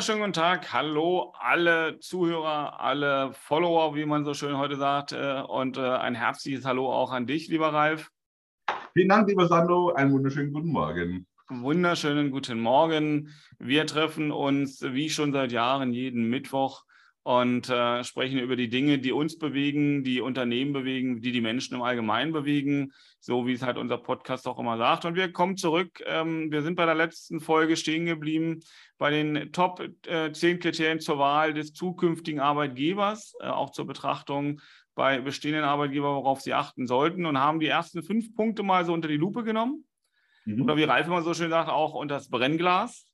wunderschönen guten Tag. Hallo alle Zuhörer, alle Follower, wie man so schön heute sagt. Äh, und äh, ein herzliches Hallo auch an dich, lieber Ralf. Vielen Dank, lieber Sandro. Einen wunderschönen guten Morgen. Wunderschönen guten Morgen. Wir treffen uns wie schon seit Jahren jeden Mittwoch und äh, sprechen über die Dinge, die uns bewegen, die Unternehmen bewegen, die die Menschen im Allgemeinen bewegen, so wie es halt unser Podcast auch immer sagt. Und wir kommen zurück. Ähm, wir sind bei der letzten Folge stehen geblieben bei den Top äh, 10 Kriterien zur Wahl des zukünftigen Arbeitgebers, äh, auch zur Betrachtung bei bestehenden Arbeitgebern, worauf sie achten sollten und haben die ersten fünf Punkte mal so unter die Lupe genommen. Mhm. Oder wie Ralf immer so schön sagt, auch unter das Brennglas.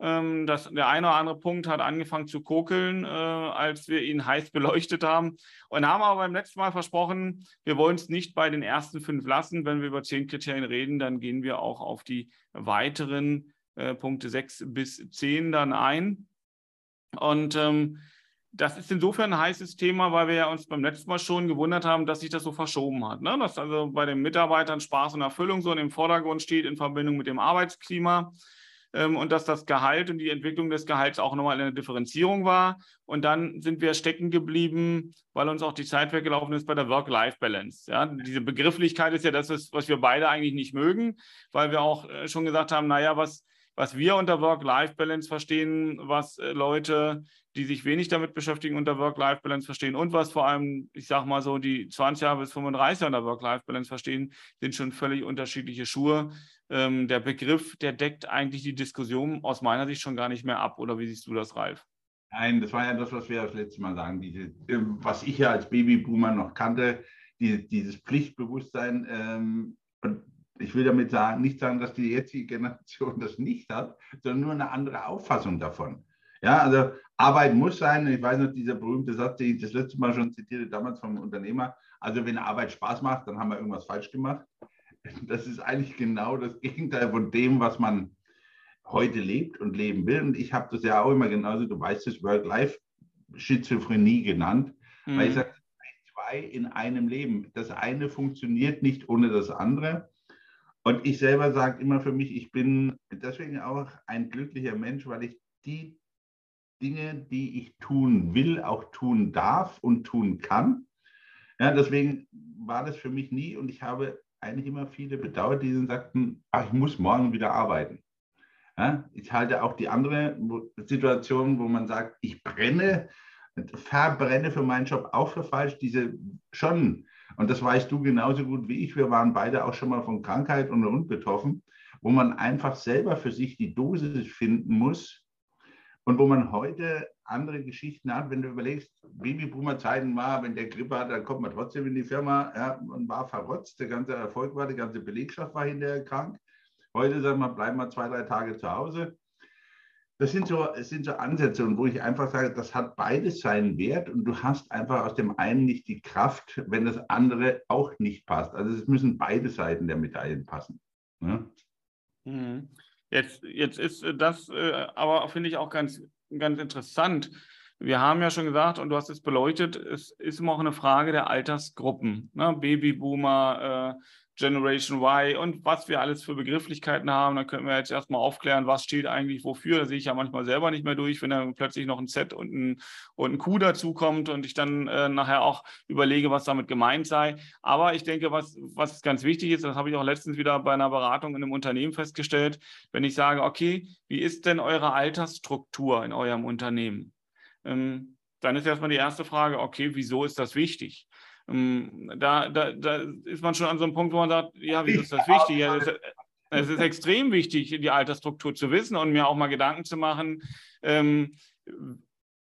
Ähm, das, der eine oder andere Punkt hat angefangen zu kokeln, äh, als wir ihn heiß beleuchtet haben. Und haben aber beim letzten Mal versprochen, wir wollen es nicht bei den ersten fünf lassen. Wenn wir über zehn Kriterien reden, dann gehen wir auch auf die weiteren äh, Punkte sechs bis zehn dann ein. Und ähm, das ist insofern ein heißes Thema, weil wir ja uns beim letzten Mal schon gewundert haben, dass sich das so verschoben hat. Ne? Dass also bei den Mitarbeitern Spaß und Erfüllung so im Vordergrund steht in Verbindung mit dem Arbeitsklima ähm, und dass das Gehalt und die Entwicklung des Gehalts auch nochmal eine Differenzierung war. Und dann sind wir stecken geblieben, weil uns auch die Zeit weggelaufen ist bei der Work-Life-Balance. Ja, diese Begrifflichkeit ist ja das, was wir beide eigentlich nicht mögen, weil wir auch äh, schon gesagt haben, naja, was, was wir unter Work-Life-Balance verstehen, was äh, Leute, die sich wenig damit beschäftigen, unter Work-Life-Balance verstehen und was vor allem, ich sage mal so, die 20 Jahre bis 35 unter Work-Life-Balance verstehen, sind schon völlig unterschiedliche Schuhe. Ähm, der Begriff, der deckt eigentlich die Diskussion aus meiner Sicht schon gar nicht mehr ab. Oder wie siehst du das, Ralf? Nein, das war ja das, was wir das letzte Mal sagen. Diese, ähm, was ich ja als Babyboomer noch kannte, die, dieses Pflichtbewusstsein. Ähm, und ich will damit sagen, nicht sagen, dass die jetzige Generation das nicht hat, sondern nur eine andere Auffassung davon. Ja, also Arbeit muss sein. Ich weiß noch, dieser berühmte Satz, den ich das letzte Mal schon zitierte, damals vom Unternehmer. Also wenn Arbeit Spaß macht, dann haben wir irgendwas falsch gemacht. Das ist eigentlich genau das Gegenteil von dem, was man heute lebt und leben will. Und ich habe das ja auch immer genauso, du weißt es, Work-Life-Schizophrenie genannt, mhm. weil ich sage, zwei in einem Leben. Das eine funktioniert nicht ohne das andere. Und ich selber sage immer für mich, ich bin deswegen auch ein glücklicher Mensch, weil ich die Dinge, die ich tun will, auch tun darf und tun kann. Ja, deswegen war das für mich nie und ich habe eigentlich immer viele bedauert, die sagten, ach, ich muss morgen wieder arbeiten. Ja, ich halte auch die andere Situation, wo man sagt, ich brenne, verbrenne für meinen Job auch für falsch. Diese schon, und das weißt du genauso gut wie ich, wir waren beide auch schon mal von Krankheit und und betroffen, wo man einfach selber für sich die Dosis finden muss, und wo man heute andere Geschichten hat, wenn du überlegst, Babyboomer-Zeiten war, wenn der Grippe hat, dann kommt man trotzdem in die Firma ja, und war verrotzt, der ganze Erfolg war, die ganze Belegschaft war hinterher krank. Heute sagen wir, bleiben wir zwei, drei Tage zu Hause. Das sind so, das sind so Ansätze, und wo ich einfach sage, das hat beides seinen Wert und du hast einfach aus dem einen nicht die Kraft, wenn das andere auch nicht passt. Also es müssen beide Seiten der Medaillen passen. Ne? Mhm. Jetzt, jetzt ist das äh, aber, finde ich, auch ganz, ganz interessant. Wir haben ja schon gesagt, und du hast es beleuchtet, es ist immer auch eine Frage der Altersgruppen. Ne? Babyboomer, äh, Generation Y und was wir alles für Begrifflichkeiten haben. Da können wir jetzt erstmal aufklären, was steht eigentlich wofür. Da sehe ich ja manchmal selber nicht mehr durch, wenn dann plötzlich noch ein Z und ein, und ein Q dazukommt und ich dann äh, nachher auch überlege, was damit gemeint sei. Aber ich denke, was, was ganz wichtig ist, das habe ich auch letztens wieder bei einer Beratung in einem Unternehmen festgestellt, wenn ich sage, okay, wie ist denn eure Altersstruktur in eurem Unternehmen? Ähm, dann ist erstmal die erste Frage, okay, wieso ist das wichtig? Ähm, da, da, da ist man schon an so einem Punkt, wo man sagt, ja, wieso ist das wichtig? Ja, das, es ist extrem wichtig, die Altersstruktur zu wissen und mir auch mal Gedanken zu machen, ähm,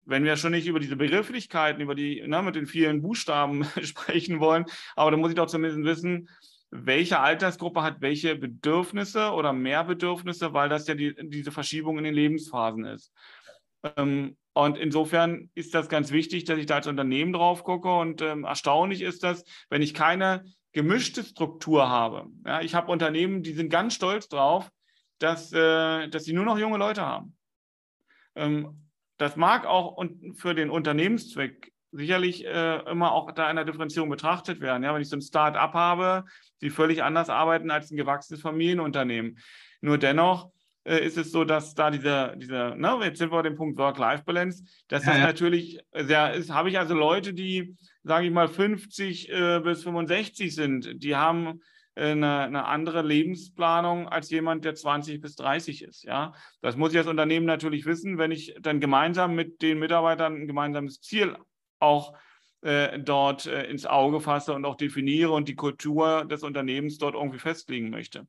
wenn wir schon nicht über diese Begrifflichkeiten, über die, ne, mit den vielen Buchstaben sprechen wollen, aber dann muss ich doch zumindest wissen, welche Altersgruppe hat welche Bedürfnisse oder mehr Bedürfnisse, weil das ja die, diese Verschiebung in den Lebensphasen ist. Ähm, und insofern ist das ganz wichtig, dass ich da als Unternehmen drauf gucke. Und ähm, erstaunlich ist das, wenn ich keine gemischte Struktur habe. Ja, ich habe Unternehmen, die sind ganz stolz drauf, dass, äh, dass sie nur noch junge Leute haben. Ähm, das mag auch und für den Unternehmenszweck sicherlich äh, immer auch da in der Differenzierung betrachtet werden. Ja, wenn ich so ein Start-up habe, die völlig anders arbeiten als ein gewachsenes Familienunternehmen. Nur dennoch äh, ist es so, dass da diese, diese ne, jetzt sind wir bei dem Punkt Work-Life-Balance, dass ja, das ja. natürlich sehr ist, habe ich also Leute, die, sage ich mal, 50 äh, bis 65 sind, die haben äh, eine, eine, andere Lebensplanung als jemand, der 20 bis 30 ist. Ja, das muss ich als Unternehmen natürlich wissen, wenn ich dann gemeinsam mit den Mitarbeitern ein gemeinsames Ziel auch äh, dort äh, ins Auge fasse und auch definiere und die Kultur des Unternehmens dort irgendwie festlegen möchte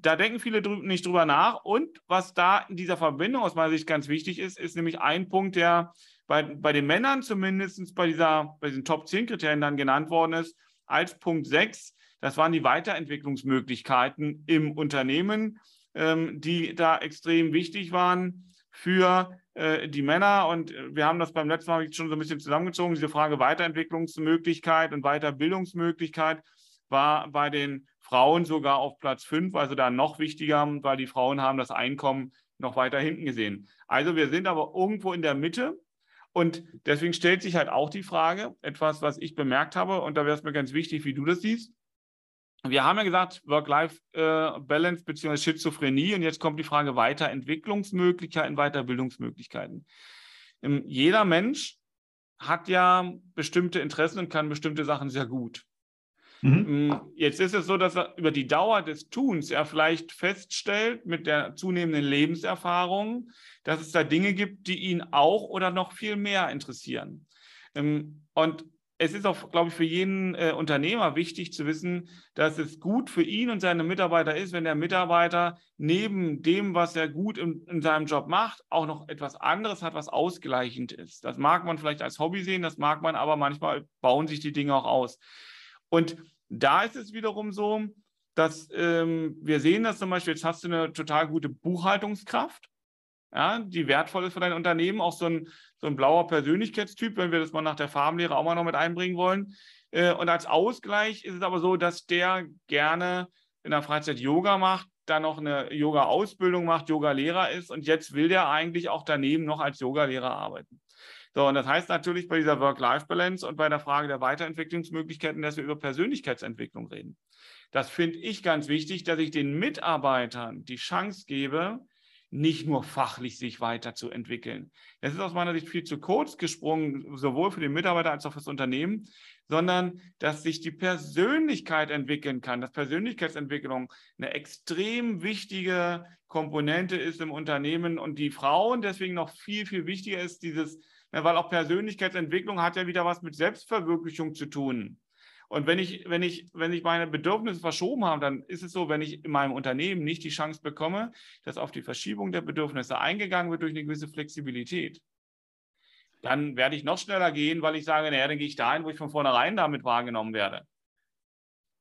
da denken viele drü nicht drüber nach. Und was da in dieser Verbindung aus meiner Sicht ganz wichtig ist, ist nämlich ein Punkt, der bei, bei den Männern zumindest bei, dieser, bei diesen Top 10 Kriterien dann genannt worden ist, als Punkt 6. Das waren die Weiterentwicklungsmöglichkeiten im Unternehmen, ähm, die da extrem wichtig waren für äh, die Männer. Und wir haben das beim letzten Mal schon so ein bisschen zusammengezogen. Diese Frage Weiterentwicklungsmöglichkeit und Weiterbildungsmöglichkeit war bei den Frauen sogar auf Platz 5, also da noch wichtiger, weil die Frauen haben das Einkommen noch weiter hinten gesehen. Also wir sind aber irgendwo in der Mitte und deswegen stellt sich halt auch die Frage, etwas, was ich bemerkt habe, und da wäre es mir ganz wichtig, wie du das siehst. Wir haben ja gesagt, Work-Life-Balance bzw. Schizophrenie und jetzt kommt die Frage Weiterentwicklungsmöglichkeiten, Weiterbildungsmöglichkeiten. Ähm, jeder Mensch hat ja bestimmte Interessen und kann bestimmte Sachen sehr gut. Mhm. Mm, jetzt ist es so, dass er über die Dauer des Tuns er vielleicht feststellt mit der zunehmenden Lebenserfahrung, dass es da Dinge gibt, die ihn auch oder noch viel mehr interessieren. Ähm, und es ist auch, glaube ich, für jeden äh, Unternehmer wichtig zu wissen, dass es gut für ihn und seine Mitarbeiter ist, wenn der Mitarbeiter neben dem, was er gut in, in, seinem Job macht, auch noch etwas anderes hat, was ausgleichend ist. Das mag man vielleicht als Hobby sehen, das mag man aber manchmal bauen sich die Dinge auch aus. Und da ist es wiederum so, dass ähm, wir sehen, dass zum Beispiel jetzt hast du eine total gute Buchhaltungskraft, ja, die wertvoll ist für dein Unternehmen, auch so ein, so ein blauer Persönlichkeitstyp, wenn wir das mal nach der Farbenlehre auch mal noch mit einbringen wollen. Äh, und als Ausgleich ist es aber so, dass der gerne in der Freizeit Yoga macht, dann noch eine Yoga-Ausbildung macht, Yoga-Lehrer ist und jetzt will der eigentlich auch daneben noch als Yoga-Lehrer arbeiten. So, und das heißt natürlich bei dieser Work-Life-Balance und bei der Frage der Weiterentwicklungsmöglichkeiten, dass wir über Persönlichkeitsentwicklung reden. Das finde ich ganz wichtig, dass ich den Mitarbeitern die Chance gebe, nicht nur fachlich sich weiterzuentwickeln. Das ist aus meiner Sicht viel zu kurz gesprungen, sowohl für den Mitarbeiter als auch für das Unternehmen, sondern dass sich die Persönlichkeit entwickeln kann, dass Persönlichkeitsentwicklung eine extrem wichtige Komponente ist im Unternehmen und die Frauen deswegen noch viel, viel wichtiger ist, dieses weil auch Persönlichkeitsentwicklung hat ja wieder was mit Selbstverwirklichung zu tun. Und wenn ich, wenn ich, wenn ich meine Bedürfnisse verschoben habe, dann ist es so, wenn ich in meinem Unternehmen nicht die Chance bekomme, dass auf die Verschiebung der Bedürfnisse eingegangen wird durch eine gewisse Flexibilität, dann werde ich noch schneller gehen, weil ich sage, naja, dann gehe ich dahin, wo ich von vornherein damit wahrgenommen werde.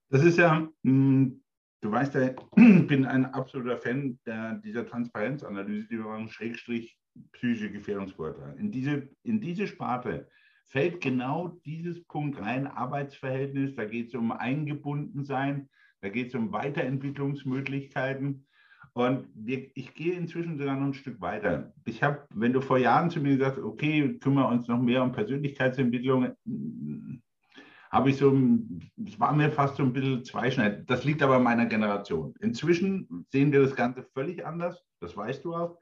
Das ist ja, hm, du weißt ja, ich bin ein absoluter Fan der, dieser Transparenzanalyse, die wir machen, Schrägstrich psychische Gefährdungsvorteile. In diese, in diese Sparte fällt genau dieses Punkt rein, Arbeitsverhältnis, da geht es um Eingebundensein, da geht es um Weiterentwicklungsmöglichkeiten. Und ich gehe inzwischen sogar noch ein Stück weiter. Ich habe, wenn du vor Jahren zu mir gesagt hast, okay, kümmern wir uns noch mehr um Persönlichkeitsentwicklung, habe ich so, es war mir fast so ein bisschen zweischneidend. Das liegt aber meiner Generation. Inzwischen sehen wir das Ganze völlig anders, das weißt du auch.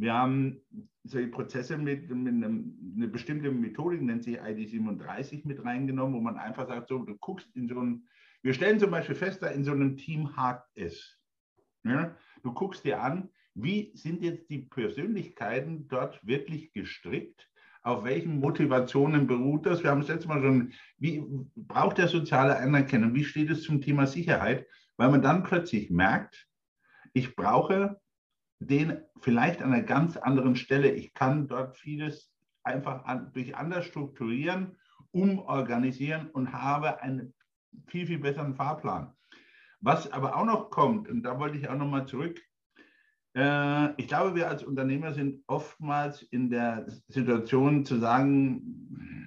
Wir haben solche Prozesse mit, mit einem, eine bestimmte Methodik, nennt sich ID37 mit reingenommen, wo man einfach sagt, so, du guckst in so ein, wir stellen zum Beispiel fest, da in so einem Team hakt es. Ja? Du guckst dir an, wie sind jetzt die Persönlichkeiten dort wirklich gestrickt? Auf welchen Motivationen beruht das? Wir haben das letzte Mal schon, wie braucht der soziale Anerkennung? Wie steht es zum Thema Sicherheit? Weil man dann plötzlich merkt, ich brauche den vielleicht an einer ganz anderen Stelle. Ich kann dort vieles einfach an, durch anders strukturieren, umorganisieren und habe einen viel, viel besseren Fahrplan. Was aber auch noch kommt, und da wollte ich auch nochmal zurück, äh, ich glaube, wir als Unternehmer sind oftmals in der Situation zu sagen,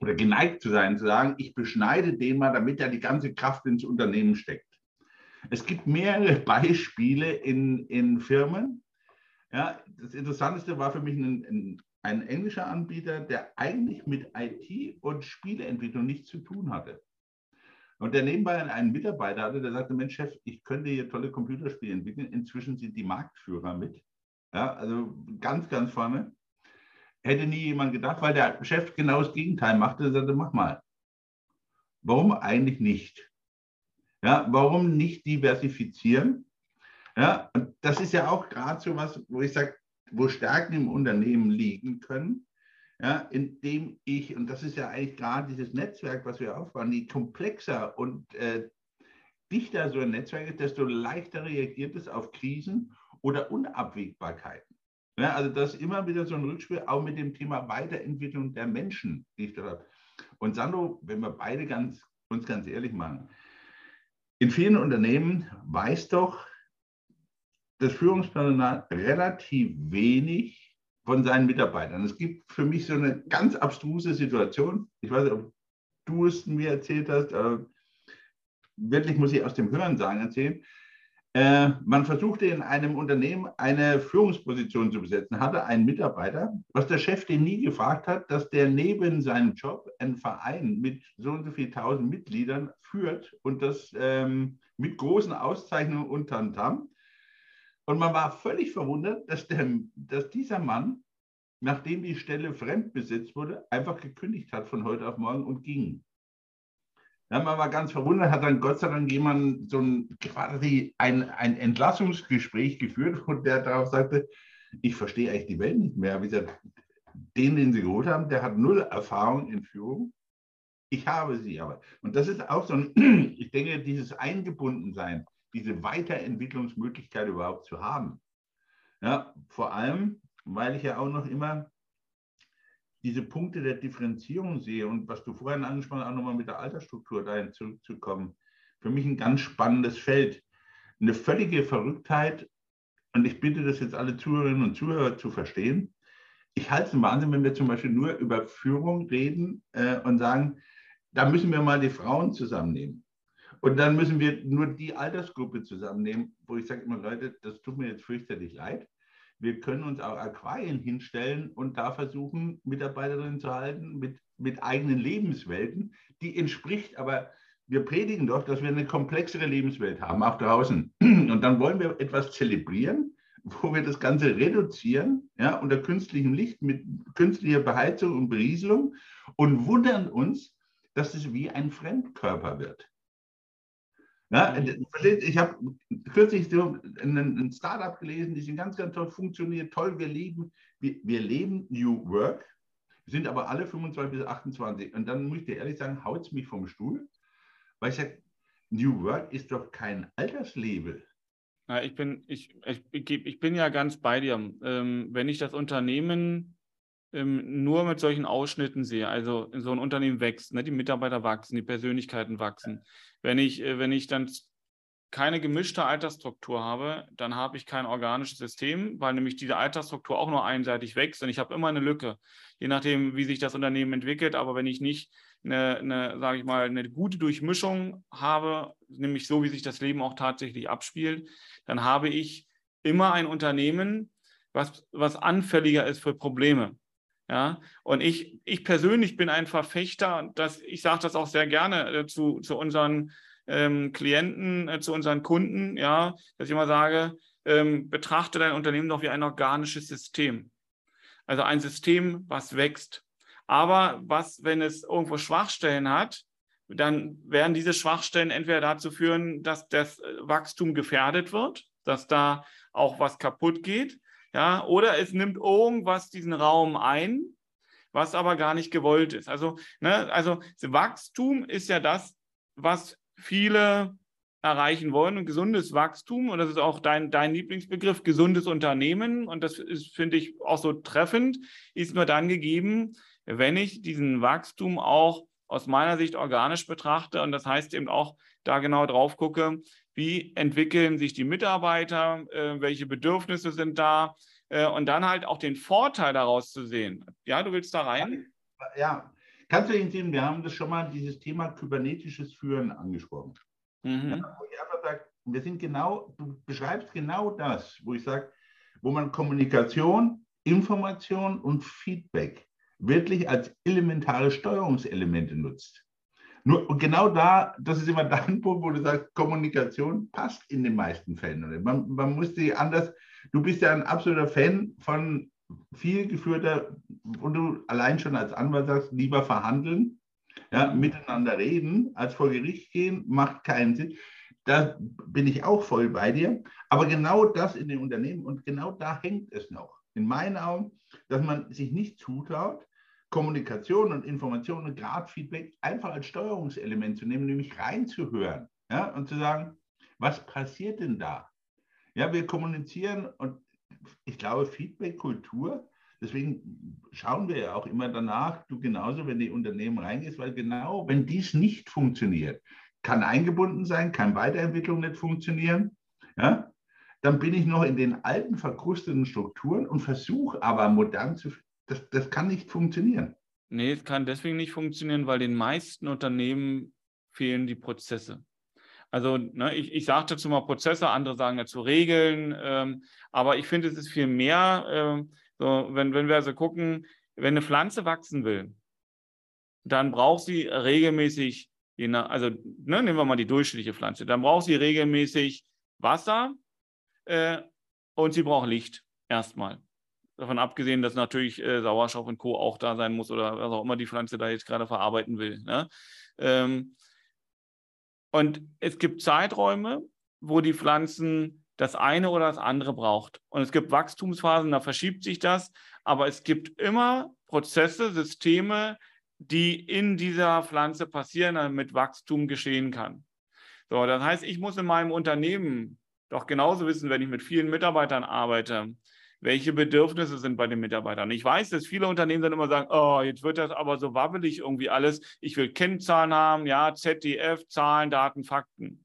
oder geneigt zu sein, zu sagen, ich beschneide den mal, damit er die ganze Kraft ins Unternehmen steckt. Es gibt mehrere Beispiele in, in Firmen. Ja, das Interessanteste war für mich ein, ein, ein englischer Anbieter, der eigentlich mit IT und Spieleentwicklung nichts zu tun hatte. Und der nebenbei einen Mitarbeiter hatte, der sagte, Mensch, Chef, ich könnte hier tolle Computerspiele entwickeln. Inzwischen sind die Marktführer mit. Ja, also ganz, ganz vorne. Hätte nie jemand gedacht, weil der Chef genau das Gegenteil machte. Er sagte, mach mal. Warum eigentlich nicht? Ja, warum nicht diversifizieren? Ja, und das ist ja auch gerade so was, wo ich sage, wo Stärken im Unternehmen liegen können, ja, indem ich, und das ist ja eigentlich gerade dieses Netzwerk, was wir aufbauen, je komplexer und äh, dichter so ein Netzwerk ist, desto leichter reagiert es auf Krisen oder Unabwägbarkeiten. Ja, also das ist immer wieder so ein Rückspiel, auch mit dem Thema Weiterentwicklung der Menschen, die ich dort habe. Und Sandro, wenn wir beide ganz, uns ganz ehrlich machen, in vielen Unternehmen weiß doch das Führungspersonal relativ wenig von seinen Mitarbeitern. Es gibt für mich so eine ganz abstruse Situation. Ich weiß nicht, ob du es mir erzählt hast, wirklich muss ich aus dem Hörensagen erzählen. Äh, man versuchte in einem Unternehmen eine Führungsposition zu besetzen, hatte einen Mitarbeiter, was der Chef den nie gefragt hat, dass der neben seinem Job einen Verein mit so und so viel tausend Mitgliedern führt und das ähm, mit großen Auszeichnungen und Tantam. Und man war völlig verwundert, dass, der, dass dieser Mann, nachdem die Stelle fremdbesetzt wurde, einfach gekündigt hat von heute auf morgen und ging. Ja, man war ganz verwundert, hat dann Gott sei Dank jemand so ein, quasi ein, ein Entlassungsgespräch geführt und der darauf sagte, ich verstehe eigentlich die Welt nicht mehr. Wie gesagt, den, den Sie geholt haben, der hat null Erfahrung in Führung. Ich habe sie aber. Und das ist auch so ein, ich denke, dieses Eingebundensein, diese Weiterentwicklungsmöglichkeit überhaupt zu haben. Ja, vor allem, weil ich ja auch noch immer diese Punkte der Differenzierung sehe und was du vorhin angesprochen hast, auch nochmal mit der Altersstruktur dahin zurückzukommen, für mich ein ganz spannendes Feld. Eine völlige Verrücktheit, und ich bitte das jetzt alle Zuhörerinnen und Zuhörer zu verstehen. Ich halte es einen Wahnsinn, wenn wir zum Beispiel nur über Führung reden äh, und sagen, da müssen wir mal die Frauen zusammennehmen. Und dann müssen wir nur die Altersgruppe zusammennehmen, wo ich sage immer, Leute, das tut mir jetzt fürchterlich leid. Wir können uns auch Aquarien hinstellen und da versuchen, Mitarbeiterinnen zu halten mit, mit eigenen Lebenswelten. Die entspricht aber, wir predigen doch, dass wir eine komplexere Lebenswelt haben, auch draußen. Und dann wollen wir etwas zelebrieren, wo wir das Ganze reduzieren, ja, unter künstlichem Licht mit künstlicher Beheizung und Berieselung und wundern uns, dass es wie ein Fremdkörper wird. Ja, mhm. ich habe kürzlich so ein, Startup gelesen, die sind ganz, ganz toll, funktioniert toll, wir leben, wir, wir leben New Work, sind aber alle 25 bis 28. Und dann muss ich dir ehrlich sagen, haut es mich vom Stuhl, weil ich sage, New Work ist doch kein Alterslabel. Ja, ich, bin, ich, ich, ich bin ja ganz bei dir. Ähm, wenn ich das Unternehmen ähm, nur mit solchen Ausschnitten sehe. Also so ein Unternehmen wächst, ne? die Mitarbeiter wachsen, die Persönlichkeiten wachsen. Wenn ich, äh, wenn ich dann keine gemischte Altersstruktur habe, dann habe ich kein organisches System, weil nämlich diese Altersstruktur auch nur einseitig wächst und ich habe immer eine Lücke, je nachdem, wie sich das Unternehmen entwickelt. Aber wenn ich nicht eine, eine sage ich mal, eine gute Durchmischung habe, nämlich so, wie sich das Leben auch tatsächlich abspielt, dann habe ich immer ein Unternehmen, was, was anfälliger ist für Probleme. Ja, und ich, ich persönlich bin ein Verfechter, dass ich sage das auch sehr gerne äh, zu, zu unseren ähm, Klienten, äh, zu unseren Kunden, ja, dass ich immer sage, ähm, betrachte dein Unternehmen doch wie ein organisches System. Also ein System, was wächst. Aber was, wenn es irgendwo Schwachstellen hat, dann werden diese Schwachstellen entweder dazu führen, dass das Wachstum gefährdet wird, dass da auch was kaputt geht ja, oder es nimmt irgendwas diesen Raum ein, was aber gar nicht gewollt ist. Also, ne, also Wachstum ist ja das, was viele erreichen wollen. Und gesundes Wachstum, und das ist auch dein, dein Lieblingsbegriff, gesundes Unternehmen, und das ist, finde ich, auch so treffend, ist nur dann gegeben, wenn ich diesen Wachstum auch aus meiner Sicht organisch betrachte. Und das heißt eben auch da genau drauf gucke, wie entwickeln sich die Mitarbeiter, äh, welche Bedürfnisse sind da äh, und dann halt auch den Vorteil daraus zu sehen. Ja, du willst da rein? Ja, kannst du ihn sehen, wir haben das schon mal, dieses Thema kybernetisches Führen angesprochen. Mhm. Ja, wo ich einfach sage, wir sind genau, du beschreibst genau das, wo ich sage, wo man Kommunikation, Information und Feedback wirklich als elementare Steuerungselemente nutzt. Nur, und genau da, das ist immer dein Punkt, wo du sagst, Kommunikation passt in den meisten Fällen. Man, man muss die anders, du bist ja ein absoluter Fan von viel geführter, und du allein schon als Anwalt sagst, lieber verhandeln, ja, miteinander reden, als vor Gericht gehen, macht keinen Sinn. Da bin ich auch voll bei dir. Aber genau das in den Unternehmen und genau da hängt es noch. In meinen Augen, dass man sich nicht zutraut, Kommunikation und Information und Gradfeedback einfach als Steuerungselement zu nehmen, nämlich reinzuhören ja, und zu sagen, was passiert denn da? Ja, wir kommunizieren und ich glaube, Feedback-Kultur, deswegen schauen wir ja auch immer danach, du genauso, wenn die Unternehmen reingehst, weil genau, wenn dies nicht funktioniert, kann eingebunden sein, kann Weiterentwicklung nicht funktionieren, ja, dann bin ich noch in den alten verkrusteten Strukturen und versuche aber modern zu, das, das kann nicht funktionieren. Nee, es kann deswegen nicht funktionieren, weil den meisten Unternehmen fehlen die Prozesse. Also ne, ich, ich sage dazu mal Prozesse, andere sagen dazu Regeln, ähm, aber ich finde, es ist viel mehr, ähm, so, wenn, wenn wir also gucken, wenn eine Pflanze wachsen will, dann braucht sie regelmäßig, also ne, nehmen wir mal die durchschnittliche Pflanze, dann braucht sie regelmäßig Wasser äh, und sie braucht Licht erstmal. Davon abgesehen, dass natürlich äh, Sauerstoff und Co. auch da sein muss oder was auch immer die Pflanze da jetzt gerade verarbeiten will. Ne? Ähm, und es gibt Zeiträume, wo die Pflanzen das eine oder das andere braucht. Und es gibt Wachstumsphasen, da verschiebt sich das, aber es gibt immer Prozesse, Systeme, die in dieser Pflanze passieren, damit Wachstum geschehen kann. So, das heißt, ich muss in meinem Unternehmen doch genauso wissen, wenn ich mit vielen Mitarbeitern arbeite, welche Bedürfnisse sind bei den Mitarbeitern. Ich weiß, dass viele Unternehmen dann immer sagen, oh, jetzt wird das aber so wabbelig irgendwie alles. Ich will Kennzahlen haben, ja, ZDF, Zahlen, Daten, Fakten.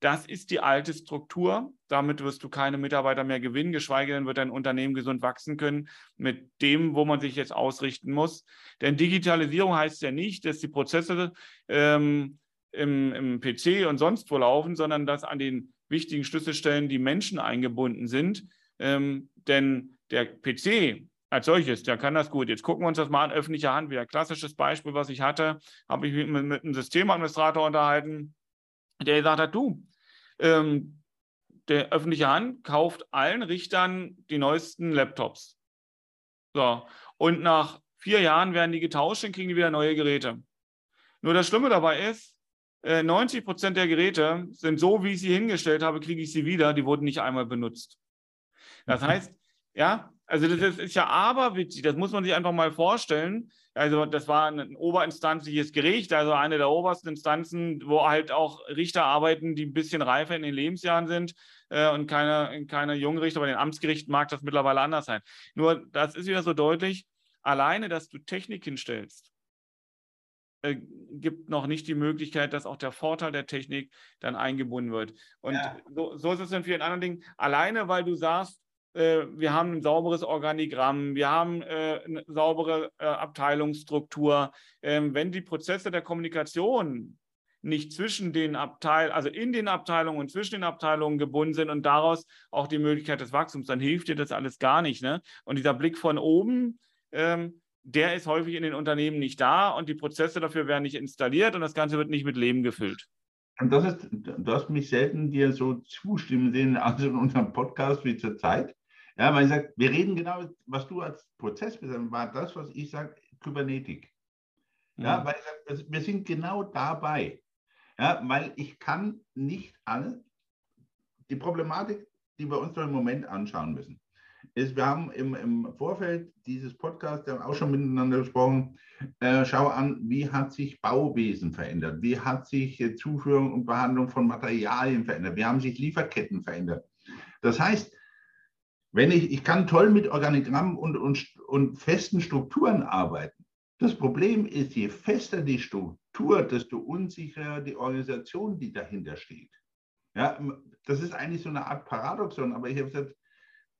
Das ist die alte Struktur. Damit wirst du keine Mitarbeiter mehr gewinnen, geschweige denn wird dein Unternehmen gesund wachsen können mit dem, wo man sich jetzt ausrichten muss. Denn Digitalisierung heißt ja nicht, dass die Prozesse ähm, im, im PC und sonst wo laufen, sondern dass an den wichtigen Schlüsselstellen die Menschen eingebunden sind. Ähm, denn der PC als solches, der kann das gut. Jetzt gucken wir uns das mal an, öffentlicher Hand, wieder klassisches Beispiel, was ich hatte, habe ich mich mit, mit einem Systemadministrator unterhalten, der gesagt hat, du, ähm, der öffentliche Hand kauft allen Richtern die neuesten Laptops. So, und nach vier Jahren werden die getauscht und kriegen die wieder neue Geräte. Nur das Schlimme dabei ist, 90 äh, Prozent der Geräte sind so, wie ich sie hingestellt habe, kriege ich sie wieder, die wurden nicht einmal benutzt. Das mhm. heißt, ja, also das ist, ist ja aberwitzig, das muss man sich einfach mal vorstellen. Also das war ein oberinstanzliches Gericht, also eine der obersten Instanzen, wo halt auch Richter arbeiten, die ein bisschen reifer in den Lebensjahren sind äh, und keine, keine jungen Richter. Bei den Amtsgerichten mag das mittlerweile anders sein. Nur das ist wieder so deutlich, alleine, dass du Technik hinstellst, äh, gibt noch nicht die Möglichkeit, dass auch der Vorteil der Technik dann eingebunden wird. Und ja. so, so ist es in vielen anderen Dingen. Alleine, weil du sagst, wir haben ein sauberes Organigramm, wir haben äh, eine saubere äh, Abteilungsstruktur. Ähm, wenn die Prozesse der Kommunikation nicht zwischen den Abteilungen, also in den Abteilungen und zwischen den Abteilungen gebunden sind und daraus auch die Möglichkeit des Wachstums, dann hilft dir das alles gar nicht. Ne? Und dieser Blick von oben, ähm, der ist häufig in den Unternehmen nicht da und die Prozesse dafür werden nicht installiert und das Ganze wird nicht mit Leben gefüllt. Und das ist, du hast mich selten dir so zustimmen sehen, also in unserem Podcast wie zurzeit. Ja, weil ich sage, wir reden genau, was du als Prozess bist, war das, was ich sage, Kybernetik. Ja, mhm. weil ich sage, wir sind genau dabei. Ja, weil ich kann nicht alle, die Problematik, die wir uns im Moment anschauen müssen, ist, wir haben im, im Vorfeld dieses Podcasts ja auch schon miteinander gesprochen, äh, schau an, wie hat sich Bauwesen verändert, wie hat sich äh, Zuführung und Behandlung von Materialien verändert, wie haben sich Lieferketten verändert. Das heißt, wenn ich, ich kann toll mit Organigrammen und, und, und festen Strukturen arbeiten. Das Problem ist, je fester die Struktur, desto unsicherer die Organisation, die dahinter steht. Ja, das ist eigentlich so eine Art Paradoxon, aber ich habe gesagt,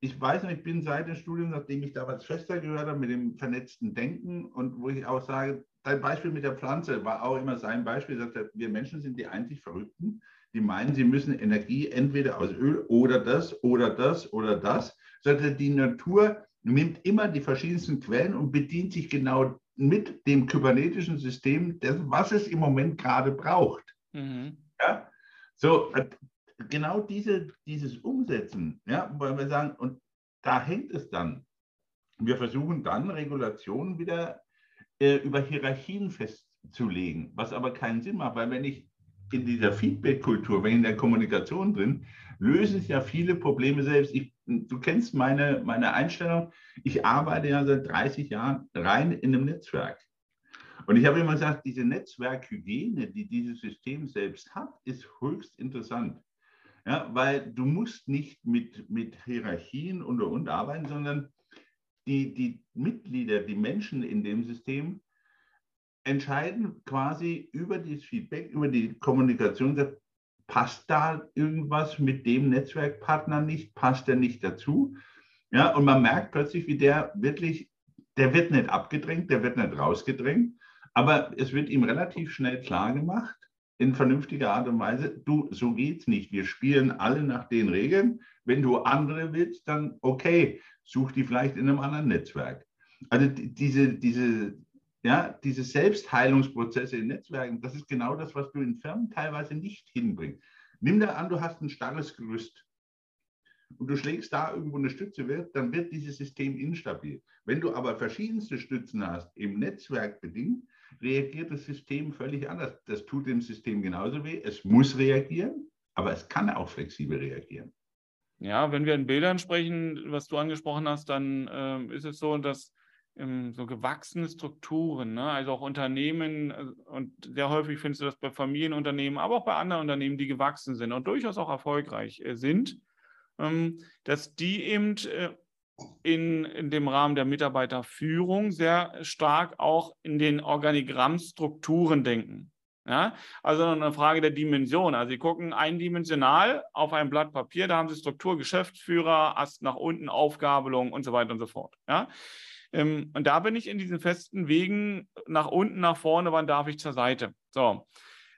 ich weiß noch, ich bin seit dem Studium, nachdem ich damals fester gehört habe mit dem vernetzten Denken und wo ich auch sage, dein Beispiel mit der Pflanze war auch immer sein Beispiel, sagt er, wir Menschen sind die einzig Verrückten, die meinen, sie müssen Energie entweder aus Öl oder das oder das oder das sondern die Natur nimmt immer die verschiedensten Quellen und bedient sich genau mit dem kybernetischen System, das, was es im Moment gerade braucht. Mhm. Ja? So, genau diese, dieses Umsetzen, ja, weil wir sagen, und da hängt es dann. Wir versuchen dann Regulationen wieder äh, über Hierarchien festzulegen, was aber keinen Sinn macht, weil wenn ich in dieser Feedback-Kultur, wenn in der Kommunikation drin, lösen sich ja viele Probleme selbst. Ich, du kennst meine, meine Einstellung. Ich arbeite ja seit 30 Jahren rein in einem Netzwerk. Und ich habe immer gesagt, diese Netzwerkhygiene, die dieses System selbst hat, ist höchst interessant. Ja, weil du musst nicht mit, mit Hierarchien und, und arbeiten, sondern die, die Mitglieder, die Menschen in dem System entscheiden quasi über das Feedback, über die Kommunikation, passt da irgendwas mit dem Netzwerkpartner nicht, passt der nicht dazu. Ja, und man merkt plötzlich, wie der wirklich, der wird nicht abgedrängt, der wird nicht rausgedrängt, aber es wird ihm relativ schnell klar gemacht, in vernünftiger Art und Weise, du, so geht's nicht. Wir spielen alle nach den Regeln. Wenn du andere willst, dann okay, such die vielleicht in einem anderen Netzwerk. Also diese, diese, ja, diese Selbstheilungsprozesse in Netzwerken, das ist genau das, was du in Firmen teilweise nicht hinbringst. Nimm da an, du hast ein starres Gerüst und du schlägst da irgendwo eine Stütze wird, dann wird dieses System instabil. Wenn du aber verschiedenste Stützen hast, im Netzwerk bedingt, reagiert das System völlig anders. Das tut dem System genauso weh. Es muss reagieren, aber es kann auch flexibel reagieren. Ja, wenn wir in Bildern sprechen, was du angesprochen hast, dann äh, ist es so, dass so gewachsene Strukturen, ne? also auch Unternehmen, äh, und sehr häufig findest du das bei Familienunternehmen, aber auch bei anderen Unternehmen, die gewachsen sind und durchaus auch erfolgreich äh, sind, ähm, dass die eben äh, in, in dem Rahmen der Mitarbeiterführung sehr stark auch in den Organigrammstrukturen denken. Ja, also eine Frage der Dimension. Also Sie gucken eindimensional auf ein Blatt Papier, da haben Sie Struktur, Geschäftsführer, Ast nach unten, Aufgabelung und so weiter und so fort. Ja. Ähm, und da bin ich in diesen festen Wegen nach unten, nach vorne, wann darf ich zur Seite. So.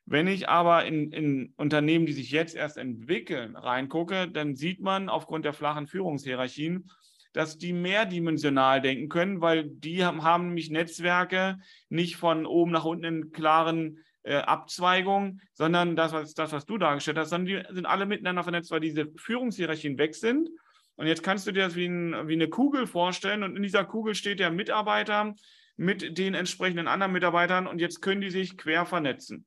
Wenn ich aber in, in Unternehmen, die sich jetzt erst entwickeln, reingucke, dann sieht man aufgrund der flachen Führungshierarchien, dass die mehrdimensional denken können, weil die haben, haben nämlich Netzwerke nicht von oben nach unten in klaren äh, Abzweigungen, sondern das was, das, was du dargestellt hast, sondern die sind alle miteinander vernetzt, weil diese Führungshierarchien weg sind. Und jetzt kannst du dir das wie, ein, wie eine Kugel vorstellen und in dieser Kugel steht der Mitarbeiter mit den entsprechenden anderen Mitarbeitern und jetzt können die sich quer vernetzen.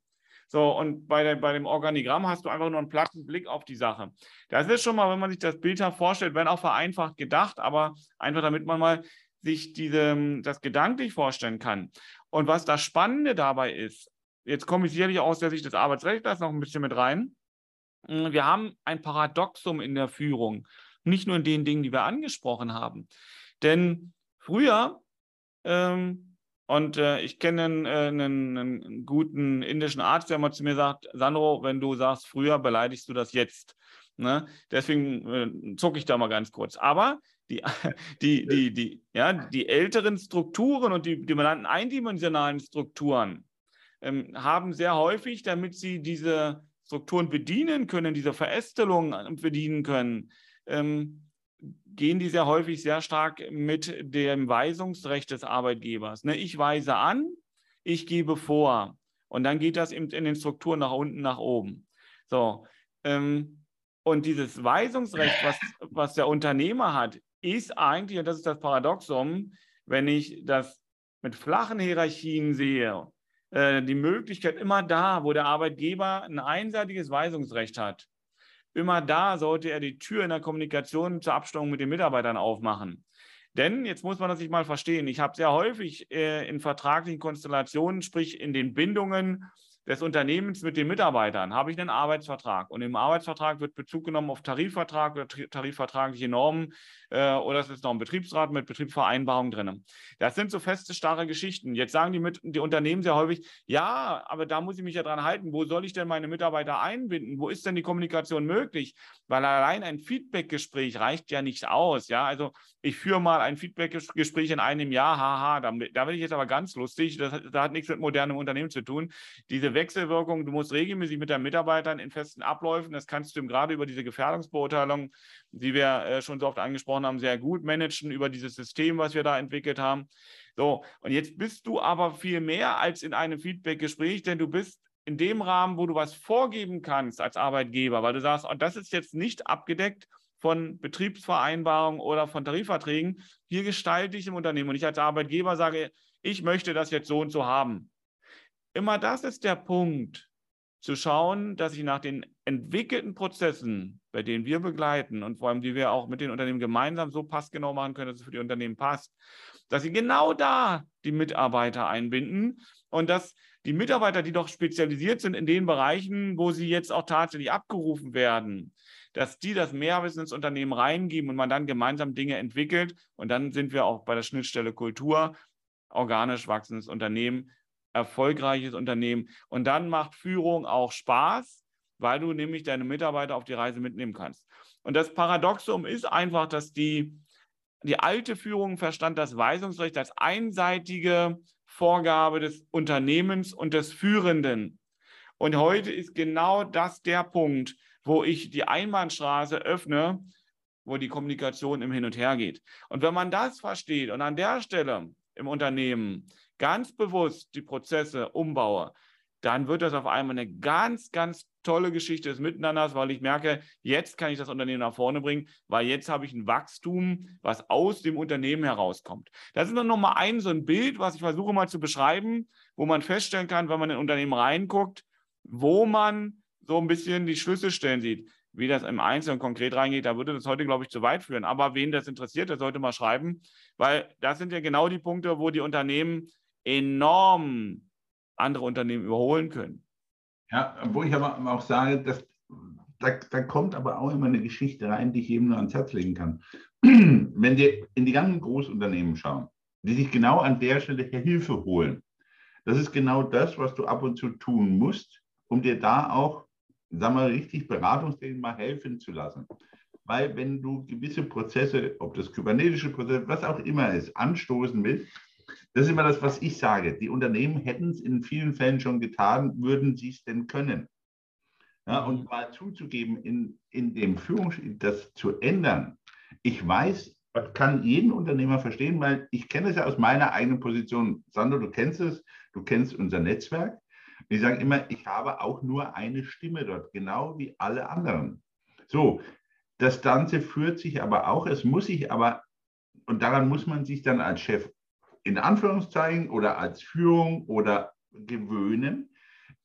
So, und bei, der, bei dem Organigramm hast du einfach nur einen platten Blick auf die Sache. Das ist schon mal, wenn man sich das Bild vorstellt, wenn auch vereinfacht gedacht, aber einfach damit man mal sich diese, das gedanklich vorstellen kann. Und was das Spannende dabei ist, jetzt komme ich sicherlich aus der Sicht des Arbeitsrechtlers noch ein bisschen mit rein. Wir haben ein Paradoxum in der Führung, nicht nur in den Dingen, die wir angesprochen haben. Denn früher ähm, und äh, ich kenne einen, äh, einen, einen, guten indischen Arzt, der mal zu mir sagt, Sandro, wenn du sagst, früher beleidigst du das jetzt. Ne? Deswegen äh, zucke ich da mal ganz kurz. Aber die, die, die, die, ja, die älteren Strukturen und die, die benannten eindimensionalen Strukturen ähm, haben sehr häufig, damit sie diese Strukturen bedienen können, diese Verästelungen bedienen können, ähm, gehen die sehr häufig sehr stark mit dem Weisungsrecht des Arbeitgebers. Ne, ich weise an, ich gebe vor. Und dann geht das in den Strukturen nach unten, nach oben. So. Ähm, und dieses Weisungsrecht, was, was der Unternehmer hat, ist eigentlich, und das ist das Paradoxum, wenn ich das mit flachen Hierarchien sehe, äh, die Möglichkeit immer da, wo der Arbeitgeber ein einseitiges Weisungsrecht hat, immer da sollte er die Tür in der Kommunikation zur Abstimmung mit den Mitarbeitern aufmachen. Denn jetzt muss man das sich mal verstehen. Ich habe sehr häufig äh, in vertraglichen Konstellationen, sprich in den Bindungen des Unternehmens mit den Mitarbeitern habe ich einen Arbeitsvertrag. Und im Arbeitsvertrag wird Bezug genommen auf Tarifvertrag oder tarifvertragliche Normen äh, oder es ist noch ein Betriebsrat mit Betriebsvereinbarung drin. Das sind so feste, starre Geschichten. Jetzt sagen die, mit, die Unternehmen sehr häufig, ja, aber da muss ich mich ja dran halten. Wo soll ich denn meine Mitarbeiter einbinden? Wo ist denn die Kommunikation möglich? Weil allein ein Feedbackgespräch reicht ja nicht aus. Ja, also ich führe mal ein Feedbackgespräch in einem Jahr, haha, da, da bin ich jetzt aber ganz lustig. Das, das hat nichts mit modernem Unternehmen zu tun. Diese Wechselwirkung. Du musst regelmäßig mit deinen Mitarbeitern in festen Abläufen, das kannst du gerade über diese Gefährdungsbeurteilung, die wir äh, schon so oft angesprochen haben, sehr gut managen über dieses System, was wir da entwickelt haben. So, und jetzt bist du aber viel mehr als in einem Feedback-Gespräch, denn du bist in dem Rahmen, wo du was vorgeben kannst als Arbeitgeber, weil du sagst, oh, das ist jetzt nicht abgedeckt von Betriebsvereinbarungen oder von Tarifverträgen. Hier gestalte ich im Unternehmen und ich als Arbeitgeber sage, ich möchte das jetzt so und so haben. Immer das ist der Punkt, zu schauen, dass ich nach den entwickelten Prozessen, bei denen wir begleiten und vor allem, die wir auch mit den Unternehmen gemeinsam so passgenau machen können, dass es für die Unternehmen passt, dass sie genau da die Mitarbeiter einbinden und dass die Mitarbeiter, die doch spezialisiert sind in den Bereichen, wo sie jetzt auch tatsächlich abgerufen werden, dass die das Mehrwissen ins Unternehmen reingeben und man dann gemeinsam Dinge entwickelt. Und dann sind wir auch bei der Schnittstelle Kultur, organisch wachsendes Unternehmen, erfolgreiches Unternehmen. Und dann macht Führung auch Spaß, weil du nämlich deine Mitarbeiter auf die Reise mitnehmen kannst. Und das Paradoxum ist einfach, dass die, die alte Führung verstand das Weisungsrecht als einseitige Vorgabe des Unternehmens und des Führenden. Und heute ist genau das der Punkt, wo ich die Einbahnstraße öffne, wo die Kommunikation im Hin und Her geht. Und wenn man das versteht und an der Stelle im Unternehmen ganz bewusst die Prozesse umbaue, dann wird das auf einmal eine ganz, ganz tolle Geschichte des Miteinanders, weil ich merke, jetzt kann ich das Unternehmen nach vorne bringen, weil jetzt habe ich ein Wachstum, was aus dem Unternehmen herauskommt. Das ist nur noch mal ein so ein Bild, was ich versuche mal zu beschreiben, wo man feststellen kann, wenn man in ein Unternehmen reinguckt, wo man so ein bisschen die Schlüsselstellen sieht. Wie das im Einzelnen konkret reingeht, da würde das heute, glaube ich, zu weit führen. Aber wen das interessiert, der sollte mal schreiben, weil das sind ja genau die Punkte, wo die Unternehmen enorm andere Unternehmen überholen können. Ja, wo ich aber auch sage, dass, da, da kommt aber auch immer eine Geschichte rein, die ich jedem nur ans Herz legen kann. Wenn wir in die ganzen Großunternehmen schauen, die sich genau an der Stelle Hilfe holen, das ist genau das, was du ab und zu tun musst, um dir da auch, sagen wir richtig, beratungsmäßig mal helfen zu lassen. Weil wenn du gewisse Prozesse, ob das kybernetische Prozesse, was auch immer ist, anstoßen willst, das ist immer das, was ich sage. Die Unternehmen hätten es in vielen Fällen schon getan, würden sie es denn können. Ja, und mhm. mal zuzugeben, in, in dem Führungs das zu ändern. Ich weiß, das kann jeden Unternehmer verstehen, weil ich kenne es ja aus meiner eigenen Position. Sandro, du kennst es, du kennst unser Netzwerk. Ich sage immer, ich habe auch nur eine Stimme dort, genau wie alle anderen. So, das Ganze führt sich aber auch, es muss sich aber, und daran muss man sich dann als Chef in Anführungszeichen oder als Führung oder gewöhnen,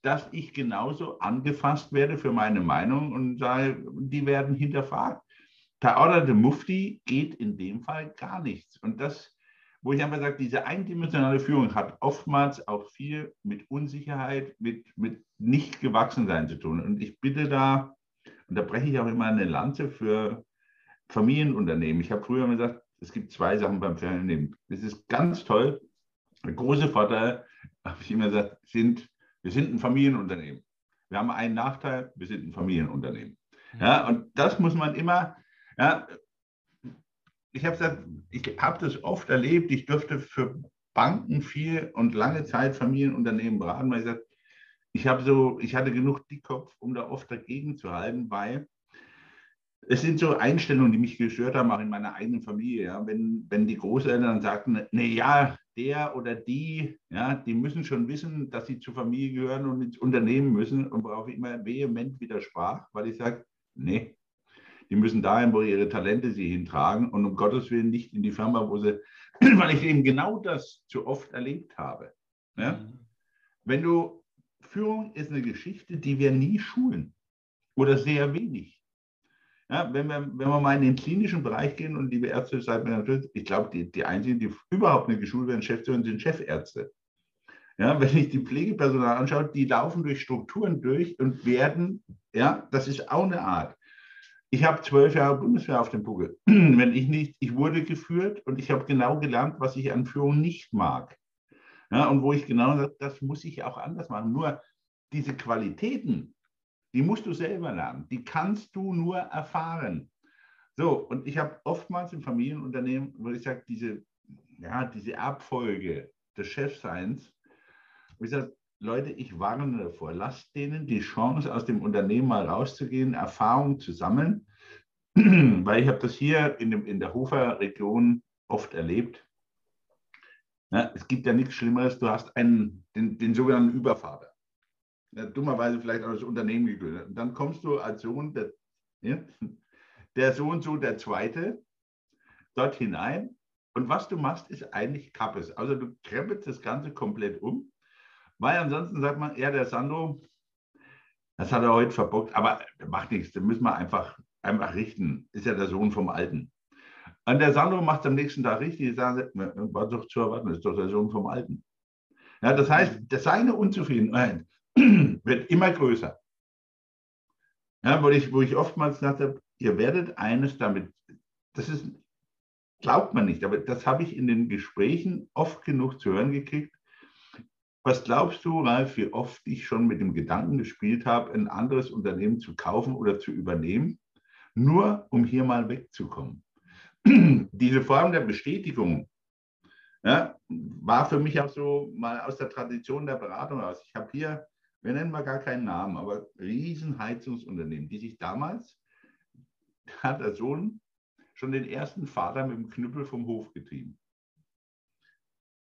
dass ich genauso angefasst werde für meine Meinung und sage, die werden hinterfragt. Verordnete Mufti geht in dem Fall gar nichts. Und das, wo ich einfach sage, diese eindimensionale Führung hat oftmals auch viel mit Unsicherheit, mit, mit nicht gewachsen sein zu tun. Und ich bitte da, und da breche ich auch immer eine Lanze für Familienunternehmen. Ich habe früher gesagt, es gibt zwei Sachen beim Fernnehmen. Das ist ganz toll. Der große Vorteil, habe ich immer gesagt, sind, wir sind ein Familienunternehmen. Wir haben einen Nachteil, wir sind ein Familienunternehmen. Ja, und das muss man immer, ja, ich habe gesagt, ich habe das oft erlebt, ich durfte für Banken viel und lange Zeit Familienunternehmen beraten, weil ich gesagt, ich habe so, ich hatte genug Dickkopf, um da oft dagegen zu halten, weil es sind so Einstellungen, die mich gestört haben, auch in meiner eigenen Familie. Ja. Wenn, wenn die Großeltern sagten, nee, ja, der oder die, ja, die müssen schon wissen, dass sie zur Familie gehören und ins Unternehmen müssen und worauf ich immer vehement widersprach, weil ich sage, nee, die müssen dahin, wo ihre Talente sie hintragen und um Gottes Willen nicht in die Firma, wo sie, weil ich eben genau das zu oft erlebt habe. Ja. Mhm. Wenn du, Führung ist eine Geschichte, die wir nie schulen oder sehr wenig. Ja, wenn, wir, wenn wir mal in den klinischen Bereich gehen und liebe Ärzte, seid mir natürlich, ich glaube, die, die einzigen, die überhaupt nicht geschult werden, Chefs sind Chefärzte. Ja, wenn ich die Pflegepersonal anschaue, die laufen durch Strukturen durch und werden, ja, das ist auch eine Art. Ich habe zwölf Jahre Bundeswehr auf dem Buckel. Wenn ich nicht, ich wurde geführt und ich habe genau gelernt, was ich an Führung nicht mag. Ja, und wo ich genau sage, das muss ich auch anders machen. Nur diese Qualitäten, die musst du selber lernen. Die kannst du nur erfahren. So, und ich habe oftmals im Familienunternehmen, wo ich sage, diese, ja, diese Erbfolge des Chefseins, wo ich sage, Leute, ich warne davor, lasst denen die Chance, aus dem Unternehmen mal rauszugehen, Erfahrung zu sammeln, weil ich habe das hier in, dem, in der Hofer Region oft erlebt. Ja, es gibt ja nichts Schlimmeres, du hast einen, den, den sogenannten Übervater. Ja, dummerweise vielleicht auch das Unternehmen gegründet. Und dann kommst du als Sohn, der, ja, der Sohn so der Zweite, dort hinein. Und was du machst, ist eigentlich Kappes. Also du krempelst das Ganze komplett um, weil ansonsten sagt man, ja, der Sandro, das hat er heute verbockt, aber macht nichts, den müssen wir einfach, einfach richten. Ist ja der Sohn vom Alten. Und der Sandro macht es am nächsten Tag richtig, sagen, war doch zu erwarten, ist doch der Sohn vom Alten. Ja, das heißt, seine Unzufriedenheit wird immer größer. Ja, wo, ich, wo ich oftmals gesagt habe, ihr werdet eines damit, das ist, glaubt man nicht, aber das habe ich in den Gesprächen oft genug zu hören gekriegt. Was glaubst du, Ralf, wie oft ich schon mit dem Gedanken gespielt habe, ein anderes Unternehmen zu kaufen oder zu übernehmen, nur um hier mal wegzukommen? diese Form der Bestätigung ja, war für mich auch so mal aus der Tradition der Beratung aus. Ich habe hier, wir nennen mal gar keinen Namen, aber Riesenheizungsunternehmen, die sich damals, hat der Sohn schon den ersten Vater mit dem Knüppel vom Hof getrieben.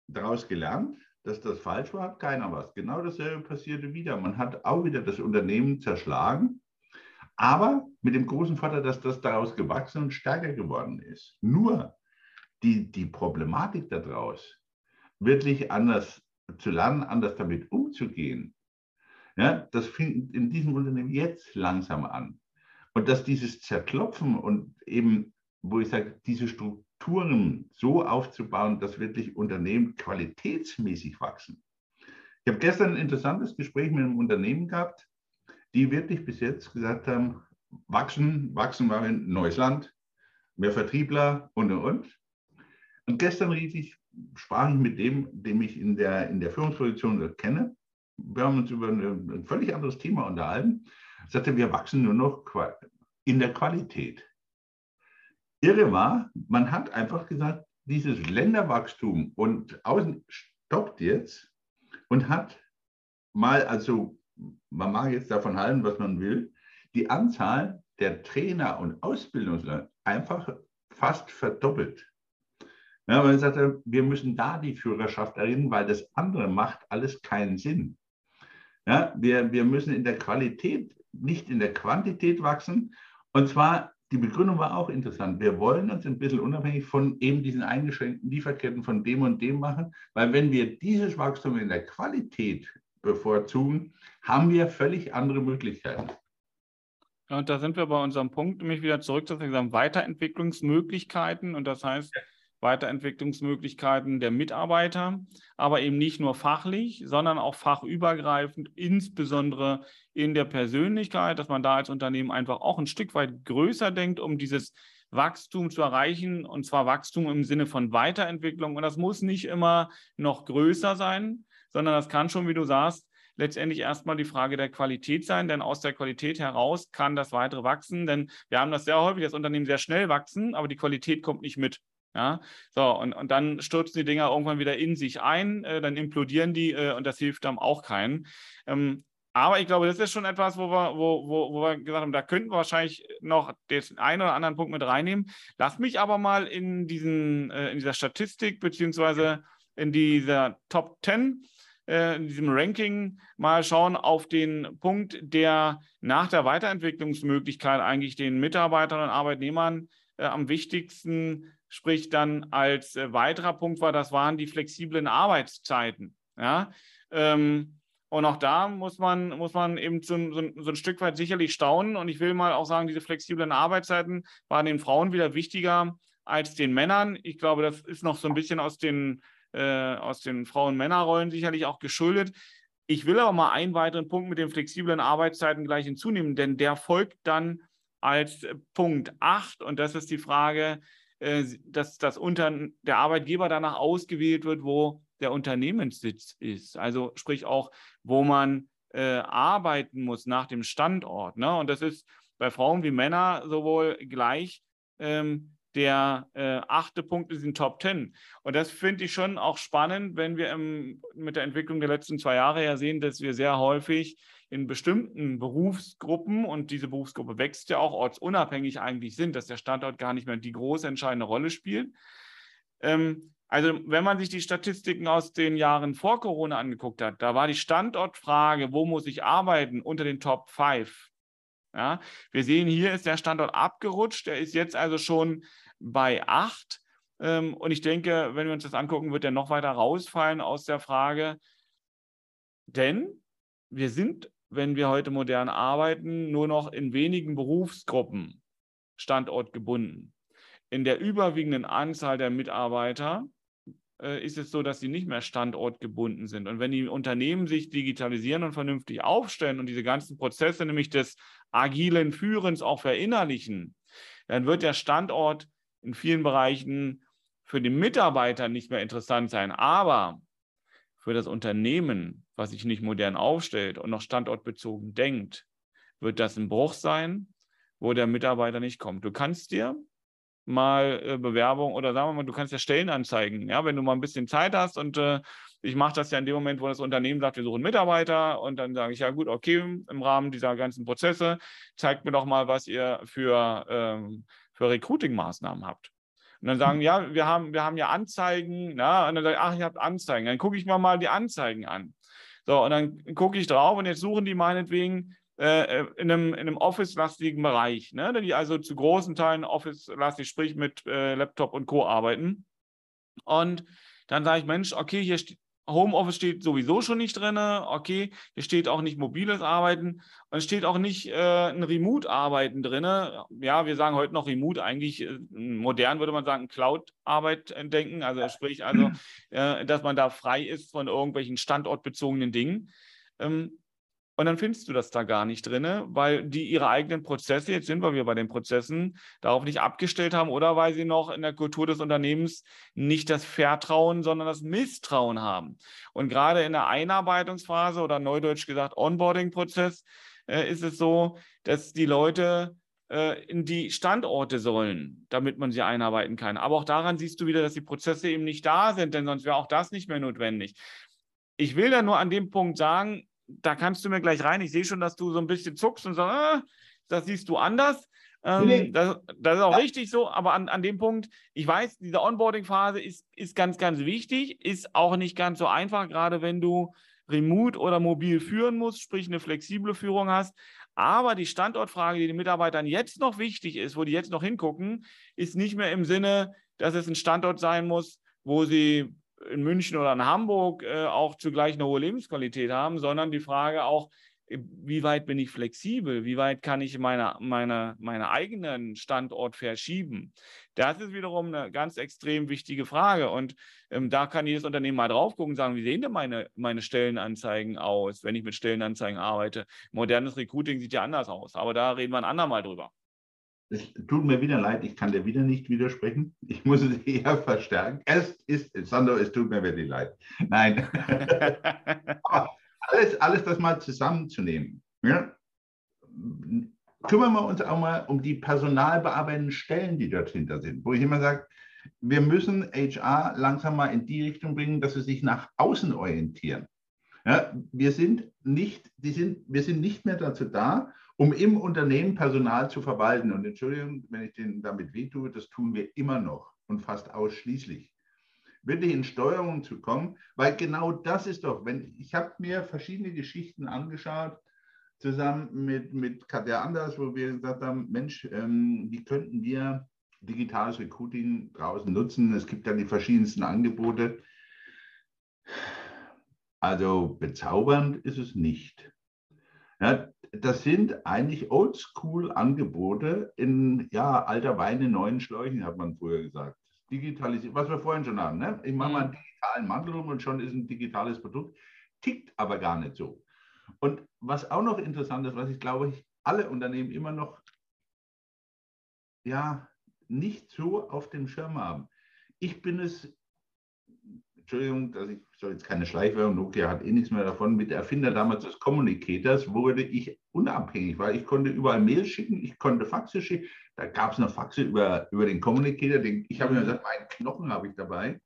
Daraus gelernt, dass das falsch war, hat keiner was. Genau dasselbe passierte wieder. Man hat auch wieder das Unternehmen zerschlagen aber mit dem großen Vorteil, dass das daraus gewachsen und stärker geworden ist. Nur die, die Problematik daraus, wirklich anders zu lernen, anders damit umzugehen, ja, das fängt in diesem Unternehmen jetzt langsam an. Und dass dieses Zerklopfen und eben, wo ich sage, diese Strukturen so aufzubauen, dass wirklich Unternehmen qualitätsmäßig wachsen. Ich habe gestern ein interessantes Gespräch mit einem Unternehmen gehabt, die wirklich bis jetzt gesagt haben, wachsen, wachsen wir in neues Land, mehr Vertriebler und und und. Und gestern rief ich, sprach ich mit dem, dem ich in der, in der Führungsposition kenne. Wir haben uns über ein, völlig anderes Thema unterhalten. Er sagte, wir wachsen nur noch in der Qualität. Irre war, man hat einfach gesagt, dieses Länderwachstum und außen stoppt jetzt und hat mal also man mag jetzt davon halten, was man will, die Anzahl der Trainer und Ausbildungsleute einfach fast verdoppelt. Ja, man sagt, wir müssen da die Führerschaft erinnern, weil das andere macht alles keinen Sinn. Ja, wir, wir müssen in der Qualität, nicht in der Quantität wachsen. Und zwar, die Begründung war auch interessant. Wir wollen uns ein bisschen unabhängig von eben diesen eingeschränkten Lieferketten von dem und dem machen, weil wenn wir dieses Wachstum in der Qualität bevorzugen, haben wir völlig andere Möglichkeiten. Ja, und da sind wir bei unserem Punkt, nämlich wieder zurück zu sagen, Weiterentwicklungsmöglichkeiten. Und das heißt, Weiterentwicklungsmöglichkeiten der Mitarbeiter, aber eben nicht nur fachlich, sondern auch fachübergreifend, insbesondere in der Persönlichkeit, dass man da als Unternehmen einfach auch ein Stück weit größer denkt, um dieses Wachstum zu erreichen, und zwar Wachstum im Sinne von Weiterentwicklung. Und das muss nicht immer noch größer sein, sondern das kann schon, wie du sagst, letztendlich erstmal die Frage der Qualität sein, denn aus der Qualität heraus kann das weitere wachsen, denn wir haben das sehr häufig, das Unternehmen sehr schnell wachsen, aber die Qualität kommt nicht mit. Ja, so, und, und dann stürzen die Dinger irgendwann wieder in sich ein, äh, dann implodieren die äh, und das hilft dann auch keinen. Ähm, aber ich glaube, das ist schon etwas, wo wir, wo, wo, wo wir gesagt haben, da könnten wir wahrscheinlich noch den einen oder anderen Punkt mit reinnehmen. Lass mich aber mal in, diesen, äh, in dieser Statistik beziehungsweise in dieser Top 10 äh, in diesem Ranking mal schauen auf den Punkt, der nach der Weiterentwicklungsmöglichkeit eigentlich den Mitarbeitern und Arbeitnehmern äh, am wichtigsten, sprich dann als äh, weiterer Punkt war, das waren die flexiblen Arbeitszeiten. Ja? Ähm, und auch da muss man, muss man eben so, so, so, ein Stück weit sicherlich staunen. Und ich will mal auch sagen, diese flexiblen Arbeitszeiten waren den Frauen wieder wichtiger als den Männern. Ich glaube, das ist noch so ein bisschen aus den äh, aus den Frauen-Männer-Rollen sicherlich auch geschuldet. Ich will aber mal einen weiteren Punkt mit den flexiblen Arbeitszeiten gleich hinzunehmen, denn der folgt dann als Punkt 8 und das ist die Frage, äh, dass das unter der Arbeitgeber danach ausgewählt wird, wo der Unternehmenssitz ist. Also sprich auch, wo man äh, arbeiten muss nach dem Standort. Ne? Und das ist bei Frauen wie Männern sowohl gleich ähm, der äh, achte Punkt ist in Top 10. Und das finde ich schon auch spannend, wenn wir im, mit der Entwicklung der letzten zwei Jahre ja sehen, dass wir sehr häufig in bestimmten Berufsgruppen, und diese Berufsgruppe wächst ja auch ortsunabhängig eigentlich sind, dass der Standort gar nicht mehr die große entscheidende Rolle spielt. Ähm, also wenn man sich die Statistiken aus den Jahren vor Corona angeguckt hat, da war die Standortfrage, wo muss ich arbeiten, unter den Top 5. Ja, wir sehen, hier ist der Standort abgerutscht. Der ist jetzt also schon bei 8. Ähm, und ich denke, wenn wir uns das angucken, wird er noch weiter rausfallen aus der Frage. Denn wir sind, wenn wir heute modern arbeiten, nur noch in wenigen Berufsgruppen standortgebunden. In der überwiegenden Anzahl der Mitarbeiter äh, ist es so, dass sie nicht mehr standortgebunden sind. Und wenn die Unternehmen sich digitalisieren und vernünftig aufstellen und diese ganzen Prozesse, nämlich des agilen Führens, auch verinnerlichen, dann wird der Standort in vielen Bereichen für den Mitarbeiter nicht mehr interessant sein. Aber für das Unternehmen, was sich nicht modern aufstellt und noch standortbezogen denkt, wird das ein Bruch sein, wo der Mitarbeiter nicht kommt. Du kannst dir mal äh, Bewerbung oder sagen wir mal, du kannst ja Stellenanzeigen, ja, wenn du mal ein bisschen Zeit hast und äh, ich mache das ja in dem Moment, wo das Unternehmen sagt, wir suchen Mitarbeiter und dann sage ich, ja gut, okay, im Rahmen dieser ganzen Prozesse, zeigt mir doch mal, was ihr für, ähm, für Recruiting-Maßnahmen habt. Und dann sagen, ja, wir haben, wir haben ja Anzeigen, na, und dann sage ich, ach, ihr habt Anzeigen. Dann gucke ich mir mal die Anzeigen an. So, und dann gucke ich drauf und jetzt suchen die meinetwegen äh, in einem, in einem Office-lastigen Bereich, ne? die also zu großen Teilen Office-lastig, sprich mit äh, Laptop und Co. arbeiten. Und dann sage ich, Mensch, okay, hier Homeoffice steht sowieso schon nicht drin. Okay, hier steht auch nicht mobiles Arbeiten und es steht auch nicht äh, ein Remote-Arbeiten drin. Ja, wir sagen heute noch Remote, eigentlich äh, modern würde man sagen Cloud-Arbeit denken. Also sprich also, äh, dass man da frei ist von irgendwelchen standortbezogenen Dingen. Ähm, und dann findest du das da gar nicht drin, weil die ihre eigenen Prozesse, jetzt sind wir bei den Prozessen, darauf nicht abgestellt haben oder weil sie noch in der Kultur des Unternehmens nicht das Vertrauen, sondern das Misstrauen haben. Und gerade in der Einarbeitungsphase oder neudeutsch gesagt Onboarding-Prozess äh, ist es so, dass die Leute äh, in die Standorte sollen, damit man sie einarbeiten kann. Aber auch daran siehst du wieder, dass die Prozesse eben nicht da sind, denn sonst wäre auch das nicht mehr notwendig. Ich will da nur an dem Punkt sagen, da kannst du mir gleich rein. Ich sehe schon, dass du so ein bisschen zuckst und sagst, ah, das siehst du anders. Ähm, nee. das, das, ist auch ja. richtig so, aber an, an dem Punkt, ich weiß, diese Onboarding-Phase ist, ist ganz, ganz wichtig, ist auch nicht ganz so einfach, gerade wenn du remote oder mobil führen musst, sprich eine flexible Führung hast. Aber die Standortfrage, die den Mitarbeitern jetzt noch wichtig ist, wo die jetzt noch hingucken, ist nicht mehr im Sinne, dass es ein Standort sein muss, wo sie in München oder in Hamburg äh, auch zugleich eine hohe Lebensqualität haben, sondern die Frage auch, äh, wie weit bin ich flexibel? Wie weit kann ich meine, meine, meine eigenen Standort verschieben? Das ist wiederum eine ganz extrem wichtige Frage. Und ähm, da kann jedes Unternehmen mal drauf gucken und sagen, wie sehen denn meine, meine Stellenanzeigen aus, wenn ich mit Stellenanzeigen arbeite? Modernes Recruiting sieht ja anders aus, aber da reden wir ein andermal drüber. Es tut mir wieder leid, ich kann dir wieder nicht widersprechen. Ich muss es eher verstärken. Es ist, Sandro, es tut mir wirklich leid. Nein. Aber alles, alles das mal zusammenzunehmen. Ja? Kümmern wir uns auch mal um die personalbearbeitenden Stellen, die dort hinter sind, wo ich immer sage, wir müssen HR langsam mal in die Richtung bringen, dass sie sich nach außen orientieren. Ja, wir sind nicht, die sind, wir sind nicht mehr dazu da, um im Unternehmen Personal zu verwalten. Und Entschuldigung, wenn ich denen damit wehtue, das tun wir immer noch und fast ausschließlich. Wirklich in Steuerung zu kommen, weil genau das ist doch, wenn ich habe mir verschiedene Geschichten angeschaut, zusammen mit, mit Katja Anders, wo wir gesagt haben, Mensch, ähm, wie könnten wir digitales Recruiting draußen nutzen? Es gibt dann die verschiedensten Angebote. Also bezaubernd ist es nicht. Ja, das sind eigentlich Oldschool-Angebote in ja, alter Wein in neuen Schläuchen, hat man früher gesagt. Digitalisiert, was wir vorhin schon haben. Ne? Ich mache mal einen mhm. digitalen Mantel rum und schon ist ein digitales Produkt. Tickt aber gar nicht so. Und was auch noch interessant ist, was ich glaube, ich alle Unternehmen immer noch ja, nicht so auf dem Schirm haben. Ich bin es Entschuldigung, dass ich soll jetzt keine Schleichwerbung, Nokia hat eh nichts mehr davon. Mit der Erfinder damals des Communicators wurde ich unabhängig, weil ich konnte überall Mails schicken, ich konnte Faxe schicken. Da gab es noch Faxe über, über den Communicator. Den, ich habe mir gesagt, meinen Knochen habe ich dabei.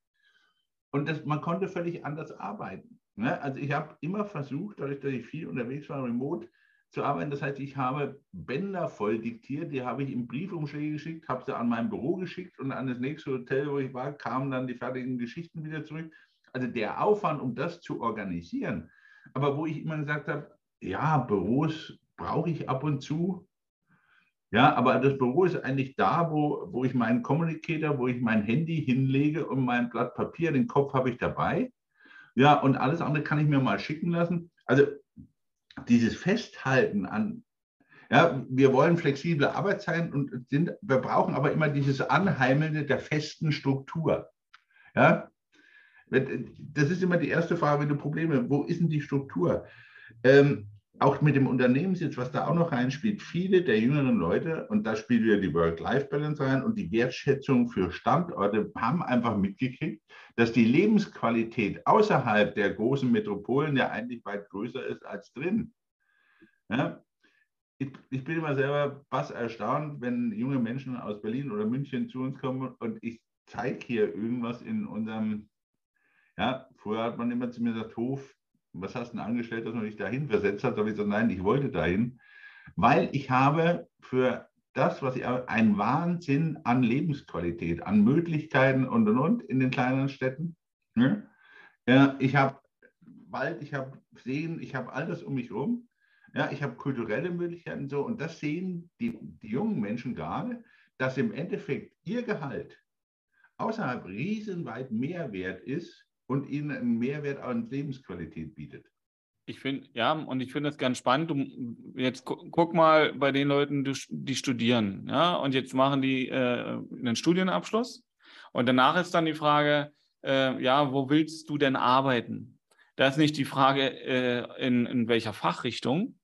Und das, man konnte völlig anders arbeiten. Ne? Also ich habe immer versucht, dadurch, dass ich viel unterwegs war, remote, zu arbeiten. Das heißt, ich habe Bänder voll diktiert, die habe ich in Briefumschläge geschickt, habe sie an mein Büro geschickt und an das nächste Hotel, wo ich war, kamen dann die fertigen Geschichten wieder zurück. Also der Aufwand, um das zu organisieren. Aber wo ich immer gesagt habe, ja, Büros brauche ich ab und zu. Ja, aber das Büro ist eigentlich da, wo, wo ich meinen Communicator, wo ich mein Handy hinlege und mein Blatt Papier, den Kopf habe ich dabei. Ja, und alles andere kann ich mir mal schicken lassen. Also dieses Festhalten an, ja, wir wollen flexible Arbeitszeiten und sind, wir brauchen aber immer dieses Anheimelnde der festen Struktur. Ja, das ist immer die erste Frage, wenn du Probleme, wo ist denn die Struktur? Ähm, auch mit dem Unternehmenssitz, was da auch noch reinspielt, viele der jüngeren Leute, und da spielt wieder die Work-Life-Balance rein und die Wertschätzung für Standorte, haben einfach mitgekriegt, dass die Lebensqualität außerhalb der großen Metropolen ja eigentlich weit größer ist als drin. Ja? Ich, ich, bin immer selber was erstaunt, wenn junge Menschen aus Berlin oder München zu uns kommen und ich zeige hier irgendwas in unserem, ja, früher hat man immer zu mir gesagt, Hof, was hast du denn angestellt, dass man dich dahin versetzt hat? Da habe ich gesagt, nein, ich wollte dahin, weil ich habe für das, was ich ein Wahnsinn an Lebensqualität, an Möglichkeiten und und und in den kleineren Städten. Ne? Ja, ich habe Wald, ich habe Seen, ich habe all das um mich herum. Ja, ich habe kulturelle Möglichkeiten so und das sehen die, die jungen Menschen gerade, dass im Endeffekt ihr Gehalt außerhalb riesenweit mehr wert ist und ihnen einen Mehrwert an Lebensqualität bietet. Ich finde, ja, und ich finde das ganz spannend. Du, jetzt gu guck mal bei den Leuten, die studieren, ja, und jetzt machen die äh, einen Studienabschluss. Und danach ist dann die Frage, äh, ja, wo willst du denn arbeiten? Da ist nicht die Frage, äh, in, in welcher Fachrichtung,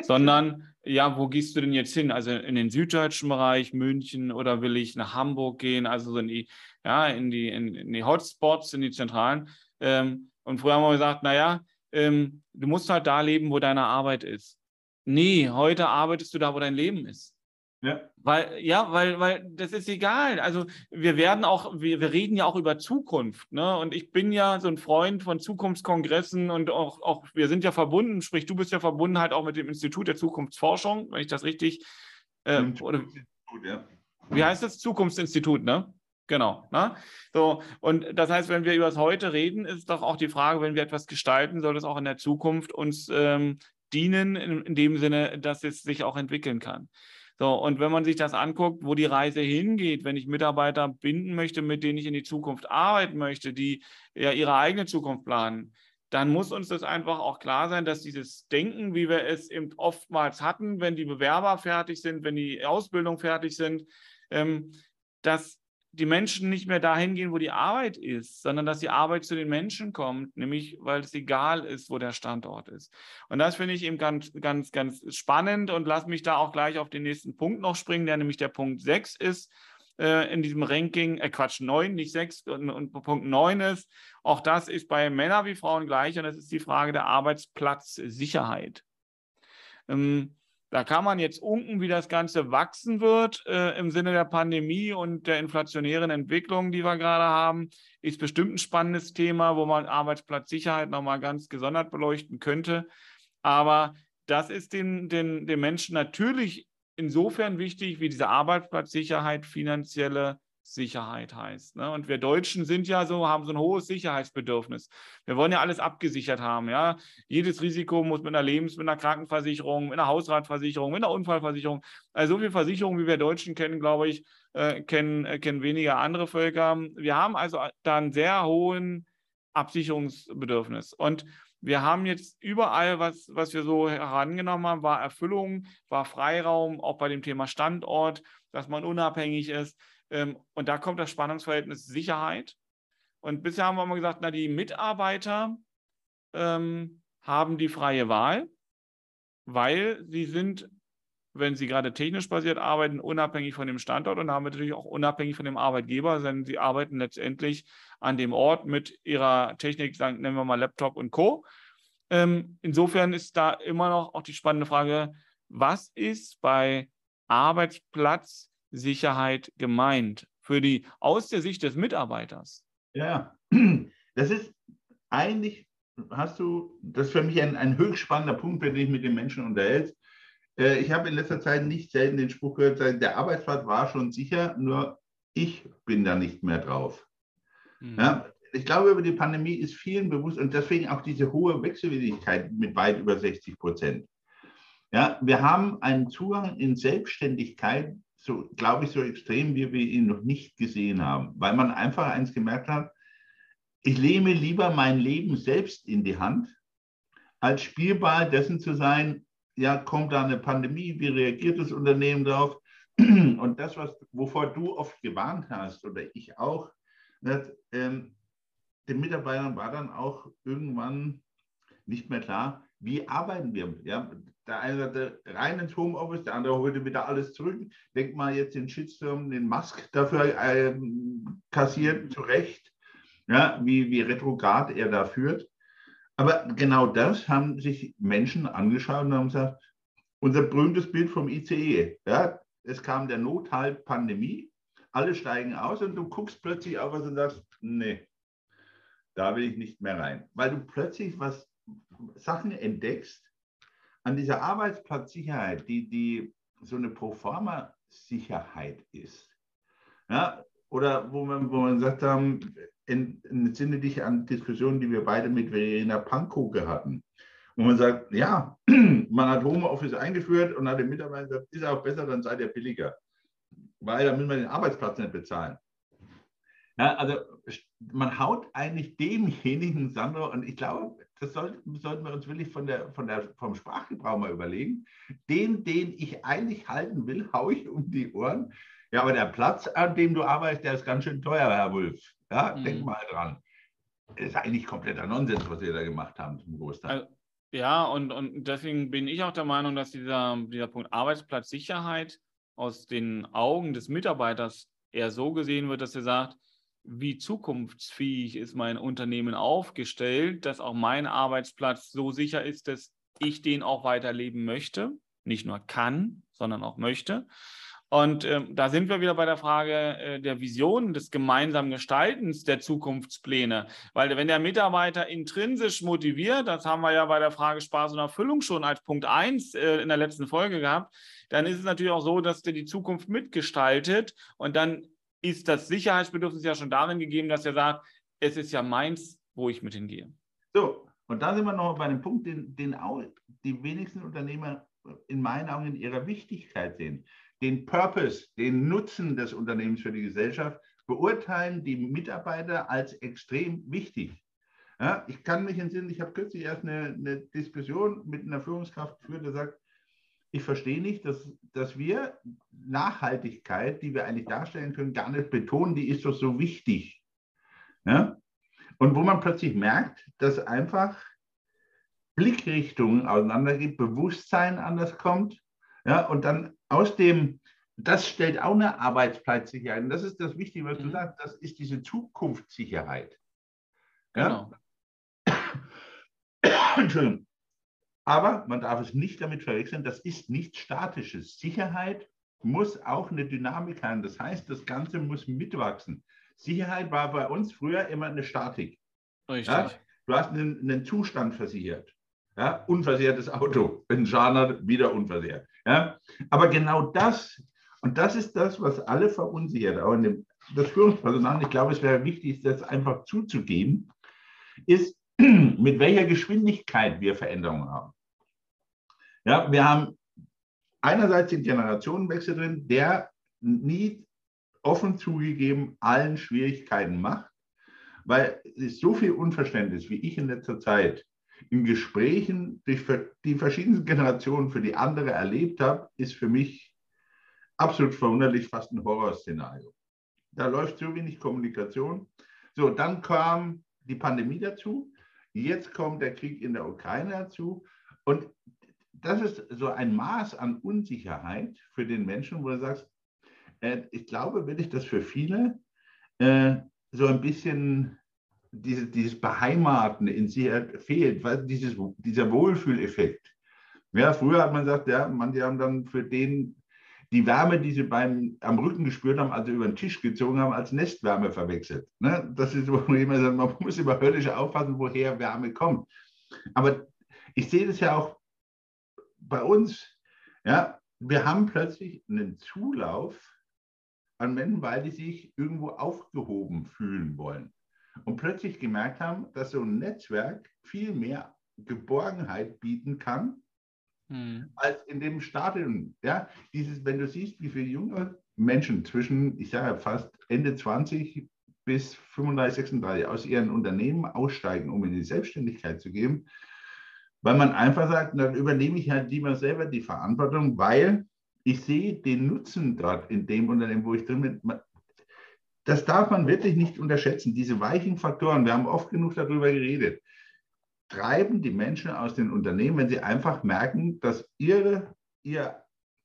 sondern ja, wo gehst du denn jetzt hin? Also in den süddeutschen Bereich, München oder will ich nach Hamburg gehen, also in die, ja, in die, in, in die Hotspots, in die Zentralen. Ähm, und früher haben wir gesagt, naja, ähm, du musst halt da leben, wo deine Arbeit ist. Nee, heute arbeitest du da, wo dein Leben ist. Ja. Weil, ja, weil, weil das ist egal. Also wir werden auch, wir, wir reden ja auch über Zukunft. Ne? Und ich bin ja so ein Freund von Zukunftskongressen und auch, auch, wir sind ja verbunden, sprich, du bist ja verbunden halt auch mit dem Institut der Zukunftsforschung, wenn ich das richtig. Äh, oder, ja. Wie heißt das? Zukunftsinstitut, ne? Genau. Ne? So, und das heißt, wenn wir über das Heute reden, ist doch auch die Frage, wenn wir etwas gestalten, soll es auch in der Zukunft uns ähm, dienen, in, in, dem Sinne, dass es sich auch entwickeln kann. So, und wenn man sich das anguckt, wo die Reise hingeht, wenn ich Mitarbeiter binden möchte, mit denen ich in die Zukunft arbeiten möchte, die ja ihre eigene Zukunft planen, dann muss uns das einfach auch klar sein, dass dieses Denken, wie wir es eben oftmals hatten, wenn die Bewerber fertig sind, wenn die Ausbildung fertig sind, ähm, dass die Menschen nicht mehr dahin gehen, wo die Arbeit ist, sondern dass die Arbeit zu den Menschen kommt, nämlich weil es egal ist, wo der Standort ist. Und das finde ich eben ganz, ganz, ganz spannend und lass mich da auch gleich auf den nächsten Punkt noch springen, der nämlich der Punkt 6 ist äh, in diesem Ranking, äh Quatsch, 9, nicht 6 und, und Punkt 9 ist. Auch das ist bei Männern wie Frauen gleich und das ist die Frage der Arbeitsplatzsicherheit. Ähm, da kann man jetzt unken, wie das Ganze wachsen wird äh, im Sinne der Pandemie und der inflationären Entwicklung, die wir gerade haben. Ist bestimmt ein spannendes Thema, wo man Arbeitsplatzsicherheit nochmal ganz gesondert beleuchten könnte. Aber das ist den, den, den Menschen natürlich insofern wichtig, wie diese Arbeitsplatzsicherheit finanzielle Sicherheit heißt. Ne? Und wir Deutschen sind ja so, haben so ein hohes Sicherheitsbedürfnis. Wir wollen ja alles abgesichert haben. Ja? Jedes Risiko muss mit einer Lebens-, mit einer Krankenversicherung, mit einer Hausratversicherung, mit einer Unfallversicherung. Also so viel Versicherung, wie wir Deutschen kennen, glaube ich, äh, kennen, äh, kennen weniger andere Völker. Wir haben also da einen sehr hohen Absicherungsbedürfnis. Und wir haben jetzt überall, was, was wir so herangenommen haben, war Erfüllung, war Freiraum, auch bei dem Thema Standort, dass man unabhängig ist. Ähm, und da kommt das Spannungsverhältnis Sicherheit. Und bisher haben wir immer gesagt, na, die Mitarbeiter ähm, haben die freie Wahl, weil sie sind wenn sie gerade technisch basiert arbeiten, unabhängig von dem Standort und damit natürlich auch unabhängig von dem Arbeitgeber, denn sie arbeiten letztendlich an dem Ort mit ihrer Technik, sagen, nennen wir mal Laptop und Co. Ähm, insofern ist da immer noch auch die spannende Frage, was ist bei Arbeitsplatzsicherheit gemeint für die aus der Sicht des Mitarbeiters? Ja, das ist eigentlich, hast du, das ist für mich ein, ein höchst spannender Punkt, wenn du dich mit den Menschen unterhältst. Äh, ich habe in letzter Zeit nicht selten den Spruch gehört, der Arbeitsplatz war schon sicher, nur ich bin da nicht mehr drauf. Mhm. Ja, ich glaube, über die Pandemie ist vielen bewusst und deswegen auch diese hohe Wechselwilligkeit mit weit über 60 Prozent. Ja, wir haben einen Zugang in Selbstständigkeit, so glaube ich, so extrem, wie wir ihn noch nicht gesehen haben, weil man einfach eins gemerkt hat, ich nehme lieber mein Leben selbst in die Hand, als Spielball dessen zu sein, ja, kommt da eine Pandemie, wie reagiert das Unternehmen darauf? Und das, was, wovor du oft gewarnt hast, oder ich auch, dass, ähm, den Mitarbeitern war dann auch irgendwann nicht mehr klar, wie arbeiten wir. Ja, der eine sagte rein ins Homeoffice, der andere holte wieder alles zurück. Denk mal jetzt den Shitstorm, den Musk dafür ähm, kassiert, zu Recht, ja, wie, wie retrograd er da führt. Aber genau das haben sich Menschen angeschaut und haben gesagt, unser berühmtes Bild vom ICE, ja, es kam der Nothalt Pandemie, alle steigen aus und du guckst plötzlich auf was und sagst, nee, da will ich nicht mehr rein. Weil du plötzlich was Sachen entdeckst an dieser Arbeitsplatzsicherheit, die, die so eine Proforma-Sicherheit ist. Ja, oder wo man, wo man sagt, ähm, entsinne dich an Diskussionen, die wir beide mit Verena Pankoke hatten. Wo man sagt, ja, man hat Homeoffice eingeführt und hat den Mitarbeitern gesagt, ist auch besser, dann seid ihr billiger. Weil dann müssen wir den Arbeitsplatz nicht bezahlen. Ja, also man haut eigentlich demjenigen, Sandro, und ich glaube, das sollten, sollten wir uns wirklich von der, von der, vom Sprachgebrauch mal überlegen. Den, den ich eigentlich halten will, haue ich um die Ohren. Ja, aber der Platz, an dem du arbeitest, der ist ganz schön teuer, Herr Wulff. Ja, mhm. denk mal dran. Das ist eigentlich kompletter Nonsens, was wir da gemacht haben zum Großteil. Also, ja, und, und deswegen bin ich auch der Meinung, dass dieser, dieser Punkt Arbeitsplatzsicherheit aus den Augen des Mitarbeiters eher so gesehen wird, dass er sagt, wie zukunftsfähig ist mein Unternehmen aufgestellt, dass auch mein Arbeitsplatz so sicher ist, dass ich den auch weiterleben möchte, nicht nur kann, sondern auch möchte. Und ähm, da sind wir wieder bei der Frage äh, der Vision, des gemeinsamen Gestaltens der Zukunftspläne. Weil wenn der Mitarbeiter intrinsisch motiviert, das haben wir ja bei der Frage Spaß und Erfüllung schon als Punkt 1 äh, in der letzten Folge gehabt, dann ist es natürlich auch so, dass der die Zukunft mitgestaltet und dann ist das Sicherheitsbedürfnis ja schon darin gegeben, dass er sagt, es ist ja meins, wo ich mit hingehe. So, und da sind wir noch bei einem Punkt, den, den auch die wenigsten Unternehmer in meinen Augen in ihrer Wichtigkeit sehen den Purpose, den Nutzen des Unternehmens für die Gesellschaft, beurteilen die Mitarbeiter als extrem wichtig. Ja, ich kann mich entsinnen, ich habe kürzlich erst eine, eine, Diskussion mit einer Führungskraft geführt, der sagt, ich verstehe nicht, dass, dass wir Nachhaltigkeit, die wir eigentlich darstellen können, gar nicht betonen, die ist doch so wichtig. Ja? Und wo man plötzlich merkt, dass einfach Blickrichtungen auseinandergehen, Bewusstsein anders kommt, ja, und dann aus dem, das stellt auch eine Arbeitsplatzsicherheit. Und das ist das Wichtige, was mhm. du sagst, das ist diese Zukunftssicherheit. Ja? Genau. Entschuldigung. Aber man darf es nicht damit verwechseln, das ist nichts Statisches. Sicherheit muss auch eine Dynamik haben. Das heißt, das Ganze muss mitwachsen. Sicherheit war bei uns früher immer eine Statik. Richtig. Ja? Du hast einen, einen Zustand versichert. Ja, unversehrtes Auto. Wenn Schaden hat, wieder unversehrt. Ja, aber genau das, und das ist das, was alle verunsichert, auch in dem, das Führungspersonal, ich glaube, es wäre wichtig, das einfach zuzugeben, ist, mit welcher Geschwindigkeit wir Veränderungen haben. Ja, wir haben einerseits den Generationenwechsel drin, der nie offen zugegeben allen Schwierigkeiten macht, weil es so viel Unverständnis, wie ich in letzter Zeit in Gesprächen durch die verschiedenen Generationen für die andere erlebt habe, ist für mich absolut verwunderlich, fast ein Horrorszenario. Da läuft so wenig Kommunikation. So, dann kam die Pandemie dazu. Jetzt kommt der Krieg in der Ukraine dazu. Und das ist so ein Maß an Unsicherheit für den Menschen, wo du sagst, äh, ich glaube wirklich, dass für viele äh, so ein bisschen diese, dieses Beheimaten in sich fehlt, weil dieses, dieser Wohlfühleffekt. Ja, früher hat man gesagt, ja, manche haben dann für den die Wärme, die sie beim, am Rücken gespürt haben, als sie über den Tisch gezogen haben, als Nestwärme verwechselt. Ne? Das ist, wo man immer sagt, man muss immer höllisch aufpassen, woher Wärme kommt. Aber ich sehe das ja auch bei uns. Ja, wir haben plötzlich einen Zulauf an Menschen, weil die sich irgendwo aufgehoben fühlen wollen. Und plötzlich gemerkt haben, dass so ein Netzwerk viel mehr Geborgenheit bieten kann, hm. als in dem Stadion. Ja, dieses, wenn du siehst, wie viele junge Menschen zwischen, ich sage fast Ende 20 bis 35, 36 aus ihren Unternehmen aussteigen, um in die Selbstständigkeit zu gehen, weil man einfach sagt, dann übernehme ich halt lieber selber die Verantwortung, weil ich sehe den Nutzen dort in dem Unternehmen, wo ich drin bin. Das darf man wirklich nicht unterschätzen. Diese weichen Faktoren, wir haben oft genug darüber geredet, treiben die Menschen aus den Unternehmen, wenn sie einfach merken, dass ihre, ihr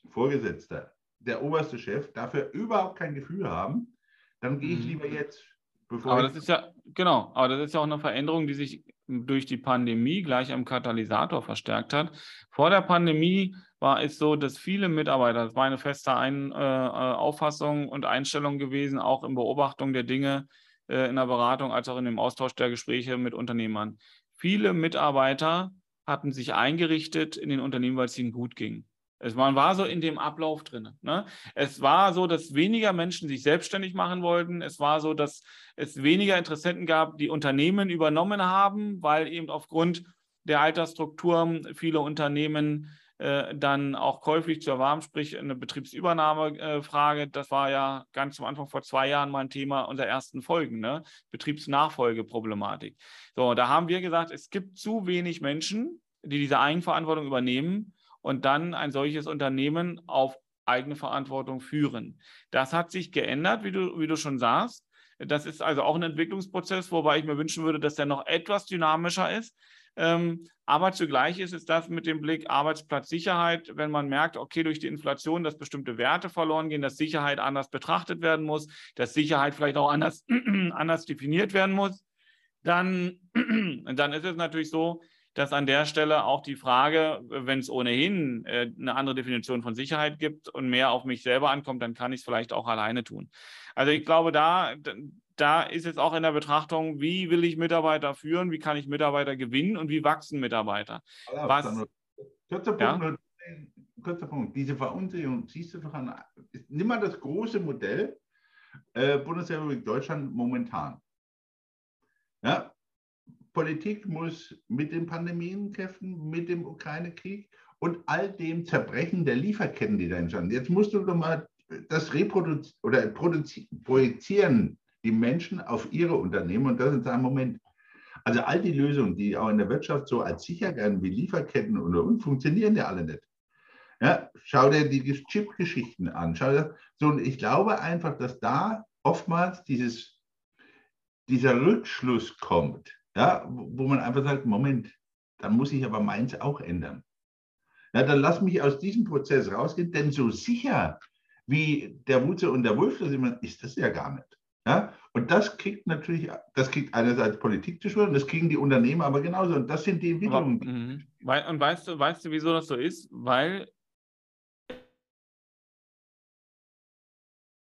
Vorgesetzter, der oberste Chef, dafür überhaupt kein Gefühl haben, dann gehe ich mhm. lieber jetzt. Bevor aber das ist ja, genau, aber das ist ja auch eine Veränderung, die sich durch die Pandemie gleich am Katalysator verstärkt hat. Vor der Pandemie war es so, dass viele Mitarbeiter, das war eine feste Ein, äh, äh, Auffassung und Einstellung gewesen, auch in Beobachtung der Dinge äh, in der Beratung als auch in dem Austausch der Gespräche mit Unternehmern. Viele Mitarbeiter hatten sich eingerichtet in den Unternehmen, weil es ihnen gut ging. Es, man war so in dem Ablauf drin. Ne? Es war so, dass weniger Menschen sich selbstständig machen wollten. Es war so, dass es weniger Interessenten gab, die Unternehmen übernommen haben, weil eben aufgrund der Altersstruktur viele Unternehmen äh, dann auch käuflich zu erwarten, sprich eine Betriebsübernahmefrage. Äh, das war ja ganz am Anfang vor zwei Jahren mal ein Thema unserer ersten Folgen, ne? Betriebsnachfolgeproblematik. So, da haben wir gesagt, es gibt zu wenig Menschen, die diese Eigenverantwortung übernehmen und dann ein solches Unternehmen auf eigene Verantwortung führen. Das hat sich geändert, wie du, wie du schon sagst. Das ist also auch ein Entwicklungsprozess, wobei ich mir wünschen würde, dass der noch etwas dynamischer ist. Ähm, aber zugleich ist es das mit dem Blick Arbeitsplatzsicherheit, wenn man merkt, okay, durch die Inflation, dass bestimmte Werte verloren gehen, dass Sicherheit anders betrachtet werden muss, dass Sicherheit vielleicht auch anders, anders definiert werden muss, dann, dann ist es natürlich so, dass an der Stelle auch die Frage, wenn es ohnehin äh, eine andere Definition von Sicherheit gibt und mehr auf mich selber ankommt, dann kann ich es vielleicht auch alleine tun. Also ich glaube, da, da ist jetzt auch in der Betrachtung, wie will ich Mitarbeiter führen, wie kann ich Mitarbeiter gewinnen und wie wachsen Mitarbeiter. Ja, Was, kurzer, Punkt, ja? kurzer Punkt, diese Verunsicherung siehst du doch an, nimm mal das große Modell äh, Bundesrepublik Deutschland momentan. Ja, Politik muss mit den Pandemien kämpfen, mit dem Ukraine-Krieg und all dem Zerbrechen der Lieferketten, die da entstanden. Jetzt musst du doch mal das reproduzieren oder projizieren die Menschen auf ihre Unternehmen und das in seinem Moment. Also all die Lösungen, die auch in der Wirtschaft so als sicher gelten, wie Lieferketten und, und funktionieren ja alle nicht. Ja, schau dir die Chip-Geschichten an. Schau dir, so, ich glaube einfach, dass da oftmals dieses, dieser Rückschluss kommt, ja, wo man einfach sagt, Moment, dann muss ich aber meins auch ändern. Ja, dann lass mich aus diesem Prozess rausgehen, denn so sicher wie der Wutze und der Wolf das immer, ist das ja gar nicht. Ja? Und das kriegt natürlich, das kriegt einerseits Politik zu spüren, das kriegen die Unternehmer aber genauso. Und das sind die Entwicklungen. Mhm. Und weißt du, weißt du, wieso das so ist? Weil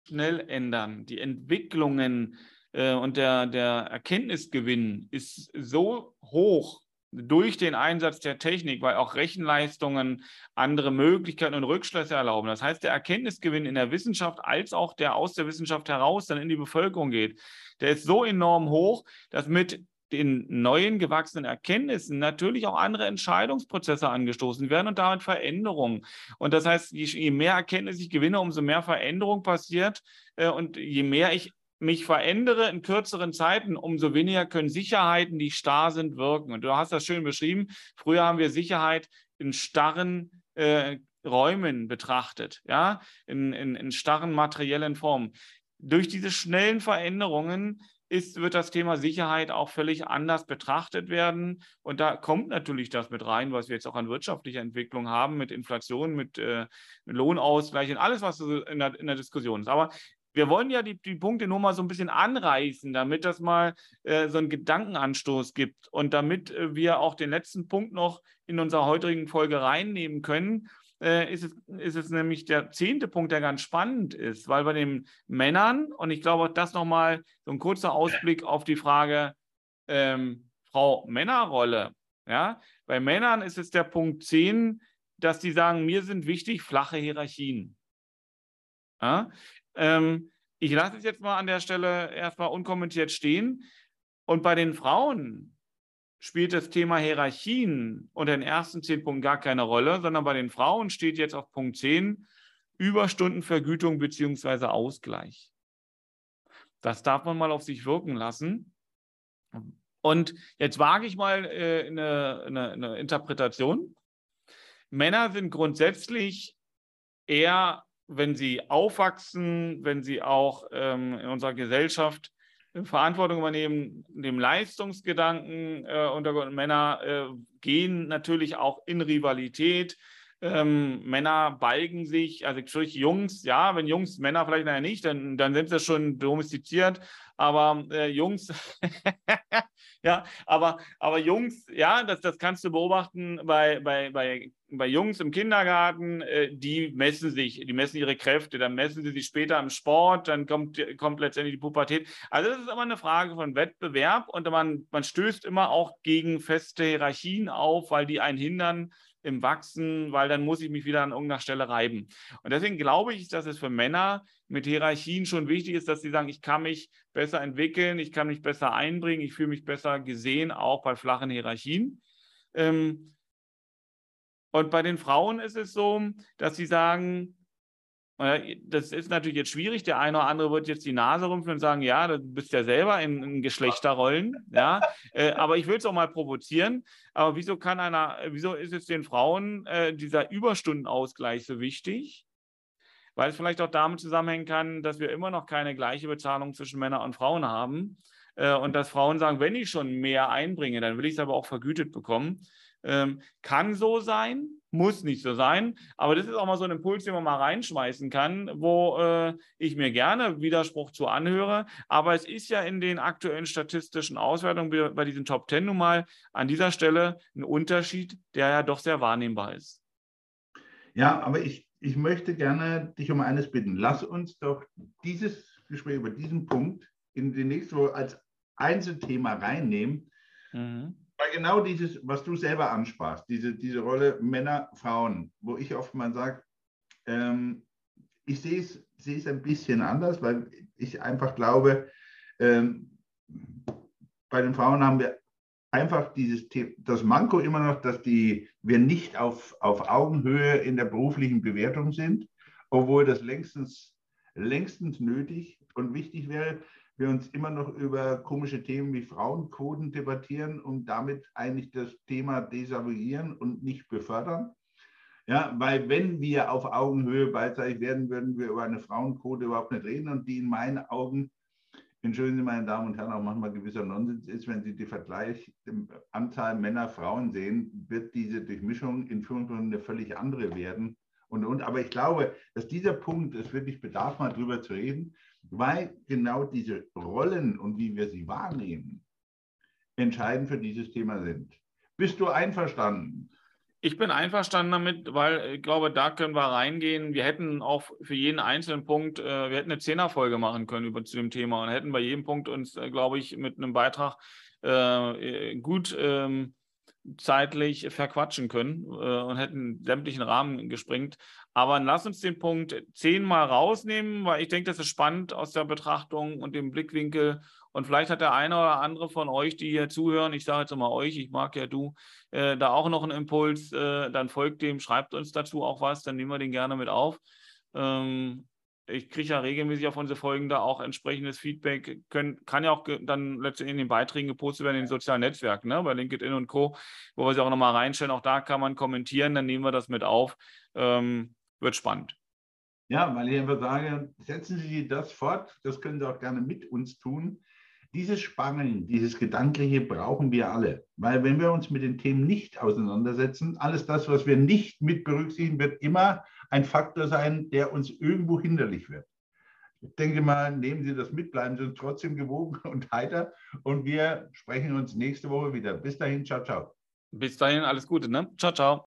schnell ändern. Die Entwicklungen äh, und der, der Erkenntnisgewinn ist so hoch durch den Einsatz der Technik, weil auch Rechenleistungen andere Möglichkeiten und Rückschlüsse erlauben. Das heißt, der Erkenntnisgewinn in der Wissenschaft als auch der aus der Wissenschaft heraus dann in die Bevölkerung geht, der ist so enorm hoch, dass mit den neuen gewachsenen Erkenntnissen natürlich auch andere Entscheidungsprozesse angestoßen werden und damit Veränderungen. Und das heißt, je, mehr Erkenntnis ich gewinne, umso mehr Veränderung passiert äh, und je mehr ich mich verändere in kürzeren Zeiten, umso weniger können Sicherheiten, die starr sind, wirken. Und du hast das schön beschrieben. Früher haben wir Sicherheit in starren äh, Räumen betrachtet, ja, in, in, in starren materiellen Formen. Durch diese schnellen Veränderungen ist, wird das Thema Sicherheit auch völlig anders betrachtet werden. Und da kommt natürlich das mit rein, was wir jetzt auch an wirtschaftlicher Entwicklung haben, mit Inflation, mit, äh, Lohnausgleich und alles, was in der, in der Diskussion ist. Aber wir wollen ja die, die Punkte nur mal so ein bisschen anreißen, damit das mal äh, so einen Gedankenanstoß gibt und damit äh, wir auch den letzten Punkt noch in unserer heutigen Folge reinnehmen können äh, ist, es, ist es nämlich der zehnte Punkt, der ganz spannend ist, weil bei den Männern, und ich glaube, das nochmal so ein kurzer Ausblick auf die Frage ähm, Frau-Männer-Rolle. Ja? Bei Männern ist es der Punkt 10, dass die sagen, mir sind wichtig flache Hierarchien. Ja? Ähm, ich lasse es jetzt mal an der Stelle erstmal unkommentiert stehen. Und bei den Frauen spielt das Thema Hierarchien unter den ersten zehn Punkten gar keine Rolle, sondern bei den Frauen steht jetzt auf Punkt 10 Überstundenvergütung bzw. Ausgleich. Das darf man mal auf sich wirken lassen. Und jetzt wage ich mal äh, eine, eine, eine Interpretation. Männer sind grundsätzlich eher, wenn sie aufwachsen, wenn sie auch ähm, in unserer Gesellschaft Verantwortung übernehmen, dem Leistungsgedanken äh, unter Männer äh, gehen natürlich auch in Rivalität. Ähm, Männer balgen sich, also sprich Jungs, ja, wenn Jungs, Männer vielleicht nachher nicht, dann, dann sind sie schon domestiziert, aber äh, Jungs, ja, aber, aber Jungs, ja, das, das kannst du beobachten bei, bei, bei, bei Jungs im Kindergarten, äh, die messen sich, die messen ihre Kräfte, dann messen sie sich später im Sport, dann kommt, kommt letztendlich die Pubertät. Also das ist immer eine Frage von Wettbewerb und man, man stößt immer auch gegen feste Hierarchien auf, weil die einen hindern, im Wachsen, weil dann muss ich mich wieder an irgendeiner Stelle reiben. Und deswegen glaube ich, dass es für Männer mit Hierarchien schon wichtig ist, dass sie sagen, ich kann mich besser entwickeln, ich kann mich besser einbringen, ich fühle mich besser gesehen, auch bei flachen Hierarchien. Ähm, und bei den Frauen ist es so, dass sie sagen, das ist natürlich jetzt schwierig. Der eine oder andere wird jetzt die Nase rümpfen und sagen, ja, du bist ja selber in, in Geschlechterrollen, ja. äh, aber ich will es auch mal provozieren. Aber wieso kann einer, wieso ist es den Frauen äh, dieser Überstundenausgleich so wichtig? Weil es vielleicht auch damit zusammenhängen kann, dass wir immer noch keine gleiche Bezahlung zwischen Männern und Frauen haben. Äh, und dass Frauen sagen, wenn ich schon mehr einbringe, dann will ich es aber auch vergütet bekommen. Ähm, kann so sein, muss nicht so sein, aber das ist auch mal so ein Impuls, den man mal reinschmeißen kann, wo äh, ich mir gerne Widerspruch zu anhöre. Aber es ist ja in den aktuellen statistischen Auswertungen bei diesen Top Ten nun mal an dieser Stelle ein Unterschied, der ja doch sehr wahrnehmbar ist. Ja, aber ich, ich möchte gerne dich um eines bitten. Lass uns doch dieses Gespräch über diesen Punkt in die nächste Woche als Einzelthema reinnehmen. Mhm. Weil genau dieses, was du selber ansprachst, diese, diese Rolle Männer, Frauen, wo ich oft mal sage, ähm, ich sehe es, sehe es ein bisschen anders, weil ich einfach glaube, ähm, bei den Frauen haben wir einfach dieses das Manko immer noch, dass die, wir nicht auf, auf Augenhöhe in der beruflichen Bewertung sind, obwohl das längstens, längstens nötig und wichtig wäre wir uns immer noch über komische Themen wie Frauenquoten debattieren und damit eigentlich das Thema desavouieren und nicht befördern. Ja, weil wenn wir auf Augenhöhe beidseitig werden, würden wir über eine Frauenquote überhaupt nicht reden und die in meinen Augen, entschuldigen Sie meine Damen und Herren, auch manchmal gewisser Nonsens ist, wenn Sie die Vergleich Anzahl Männer, Frauen sehen, wird diese Durchmischung in Führungsrunden eine völlig andere werden. Und, und, aber ich glaube, dass dieser Punkt, es wirklich bedarf, mal drüber zu reden, weil genau diese Rollen und wie wir sie wahrnehmen, entscheidend für dieses Thema sind. Bist du einverstanden? Ich bin einverstanden damit, weil ich glaube, da können wir reingehen. Wir hätten auch für jeden einzelnen Punkt, äh, wir hätten eine Zehnerfolge machen können über zu dem Thema und hätten bei jedem Punkt uns, äh, glaube ich, mit einem Beitrag äh, gut ähm, zeitlich verquatschen können und hätten sämtlichen Rahmen gesprengt. Aber lass uns den Punkt 10 mal rausnehmen, weil ich denke, das ist spannend aus der Betrachtung und dem Blickwinkel. Und vielleicht hat der eine oder andere von euch, die hier zuhören, ich sage jetzt mal euch, ich mag ja du, äh, da auch noch einen Impuls, äh, dann folgt dem, schreibt uns dazu auch was, dann nehmen wir den gerne mit auf. Ähm, ich kriege ja regelmäßig auf unsere Folgen da auch entsprechendes Feedback, können, kann ja auch dann letztendlich in den Beiträgen gepostet werden in den sozialen Netzwerken, ne, bei LinkedIn und Co., wo wir sie auch nochmal reinstellen. Auch da kann man kommentieren, dann nehmen wir das mit auf. Ähm, wird spannend. Ja, weil ich einfach sage, setzen Sie das fort, das können Sie auch gerne mit uns tun. Dieses Spangeln, dieses Gedankliche brauchen wir alle. Weil wenn wir uns mit den Themen nicht auseinandersetzen, alles das, was wir nicht mit berücksichtigen, wird immer ein Faktor sein, der uns irgendwo hinderlich wird. Ich denke mal, nehmen Sie das mit, bleiben Sie trotzdem gewogen und heiter. Und wir sprechen uns nächste Woche wieder. Bis dahin, ciao, ciao. Bis dahin, alles Gute, ne? Ciao, ciao.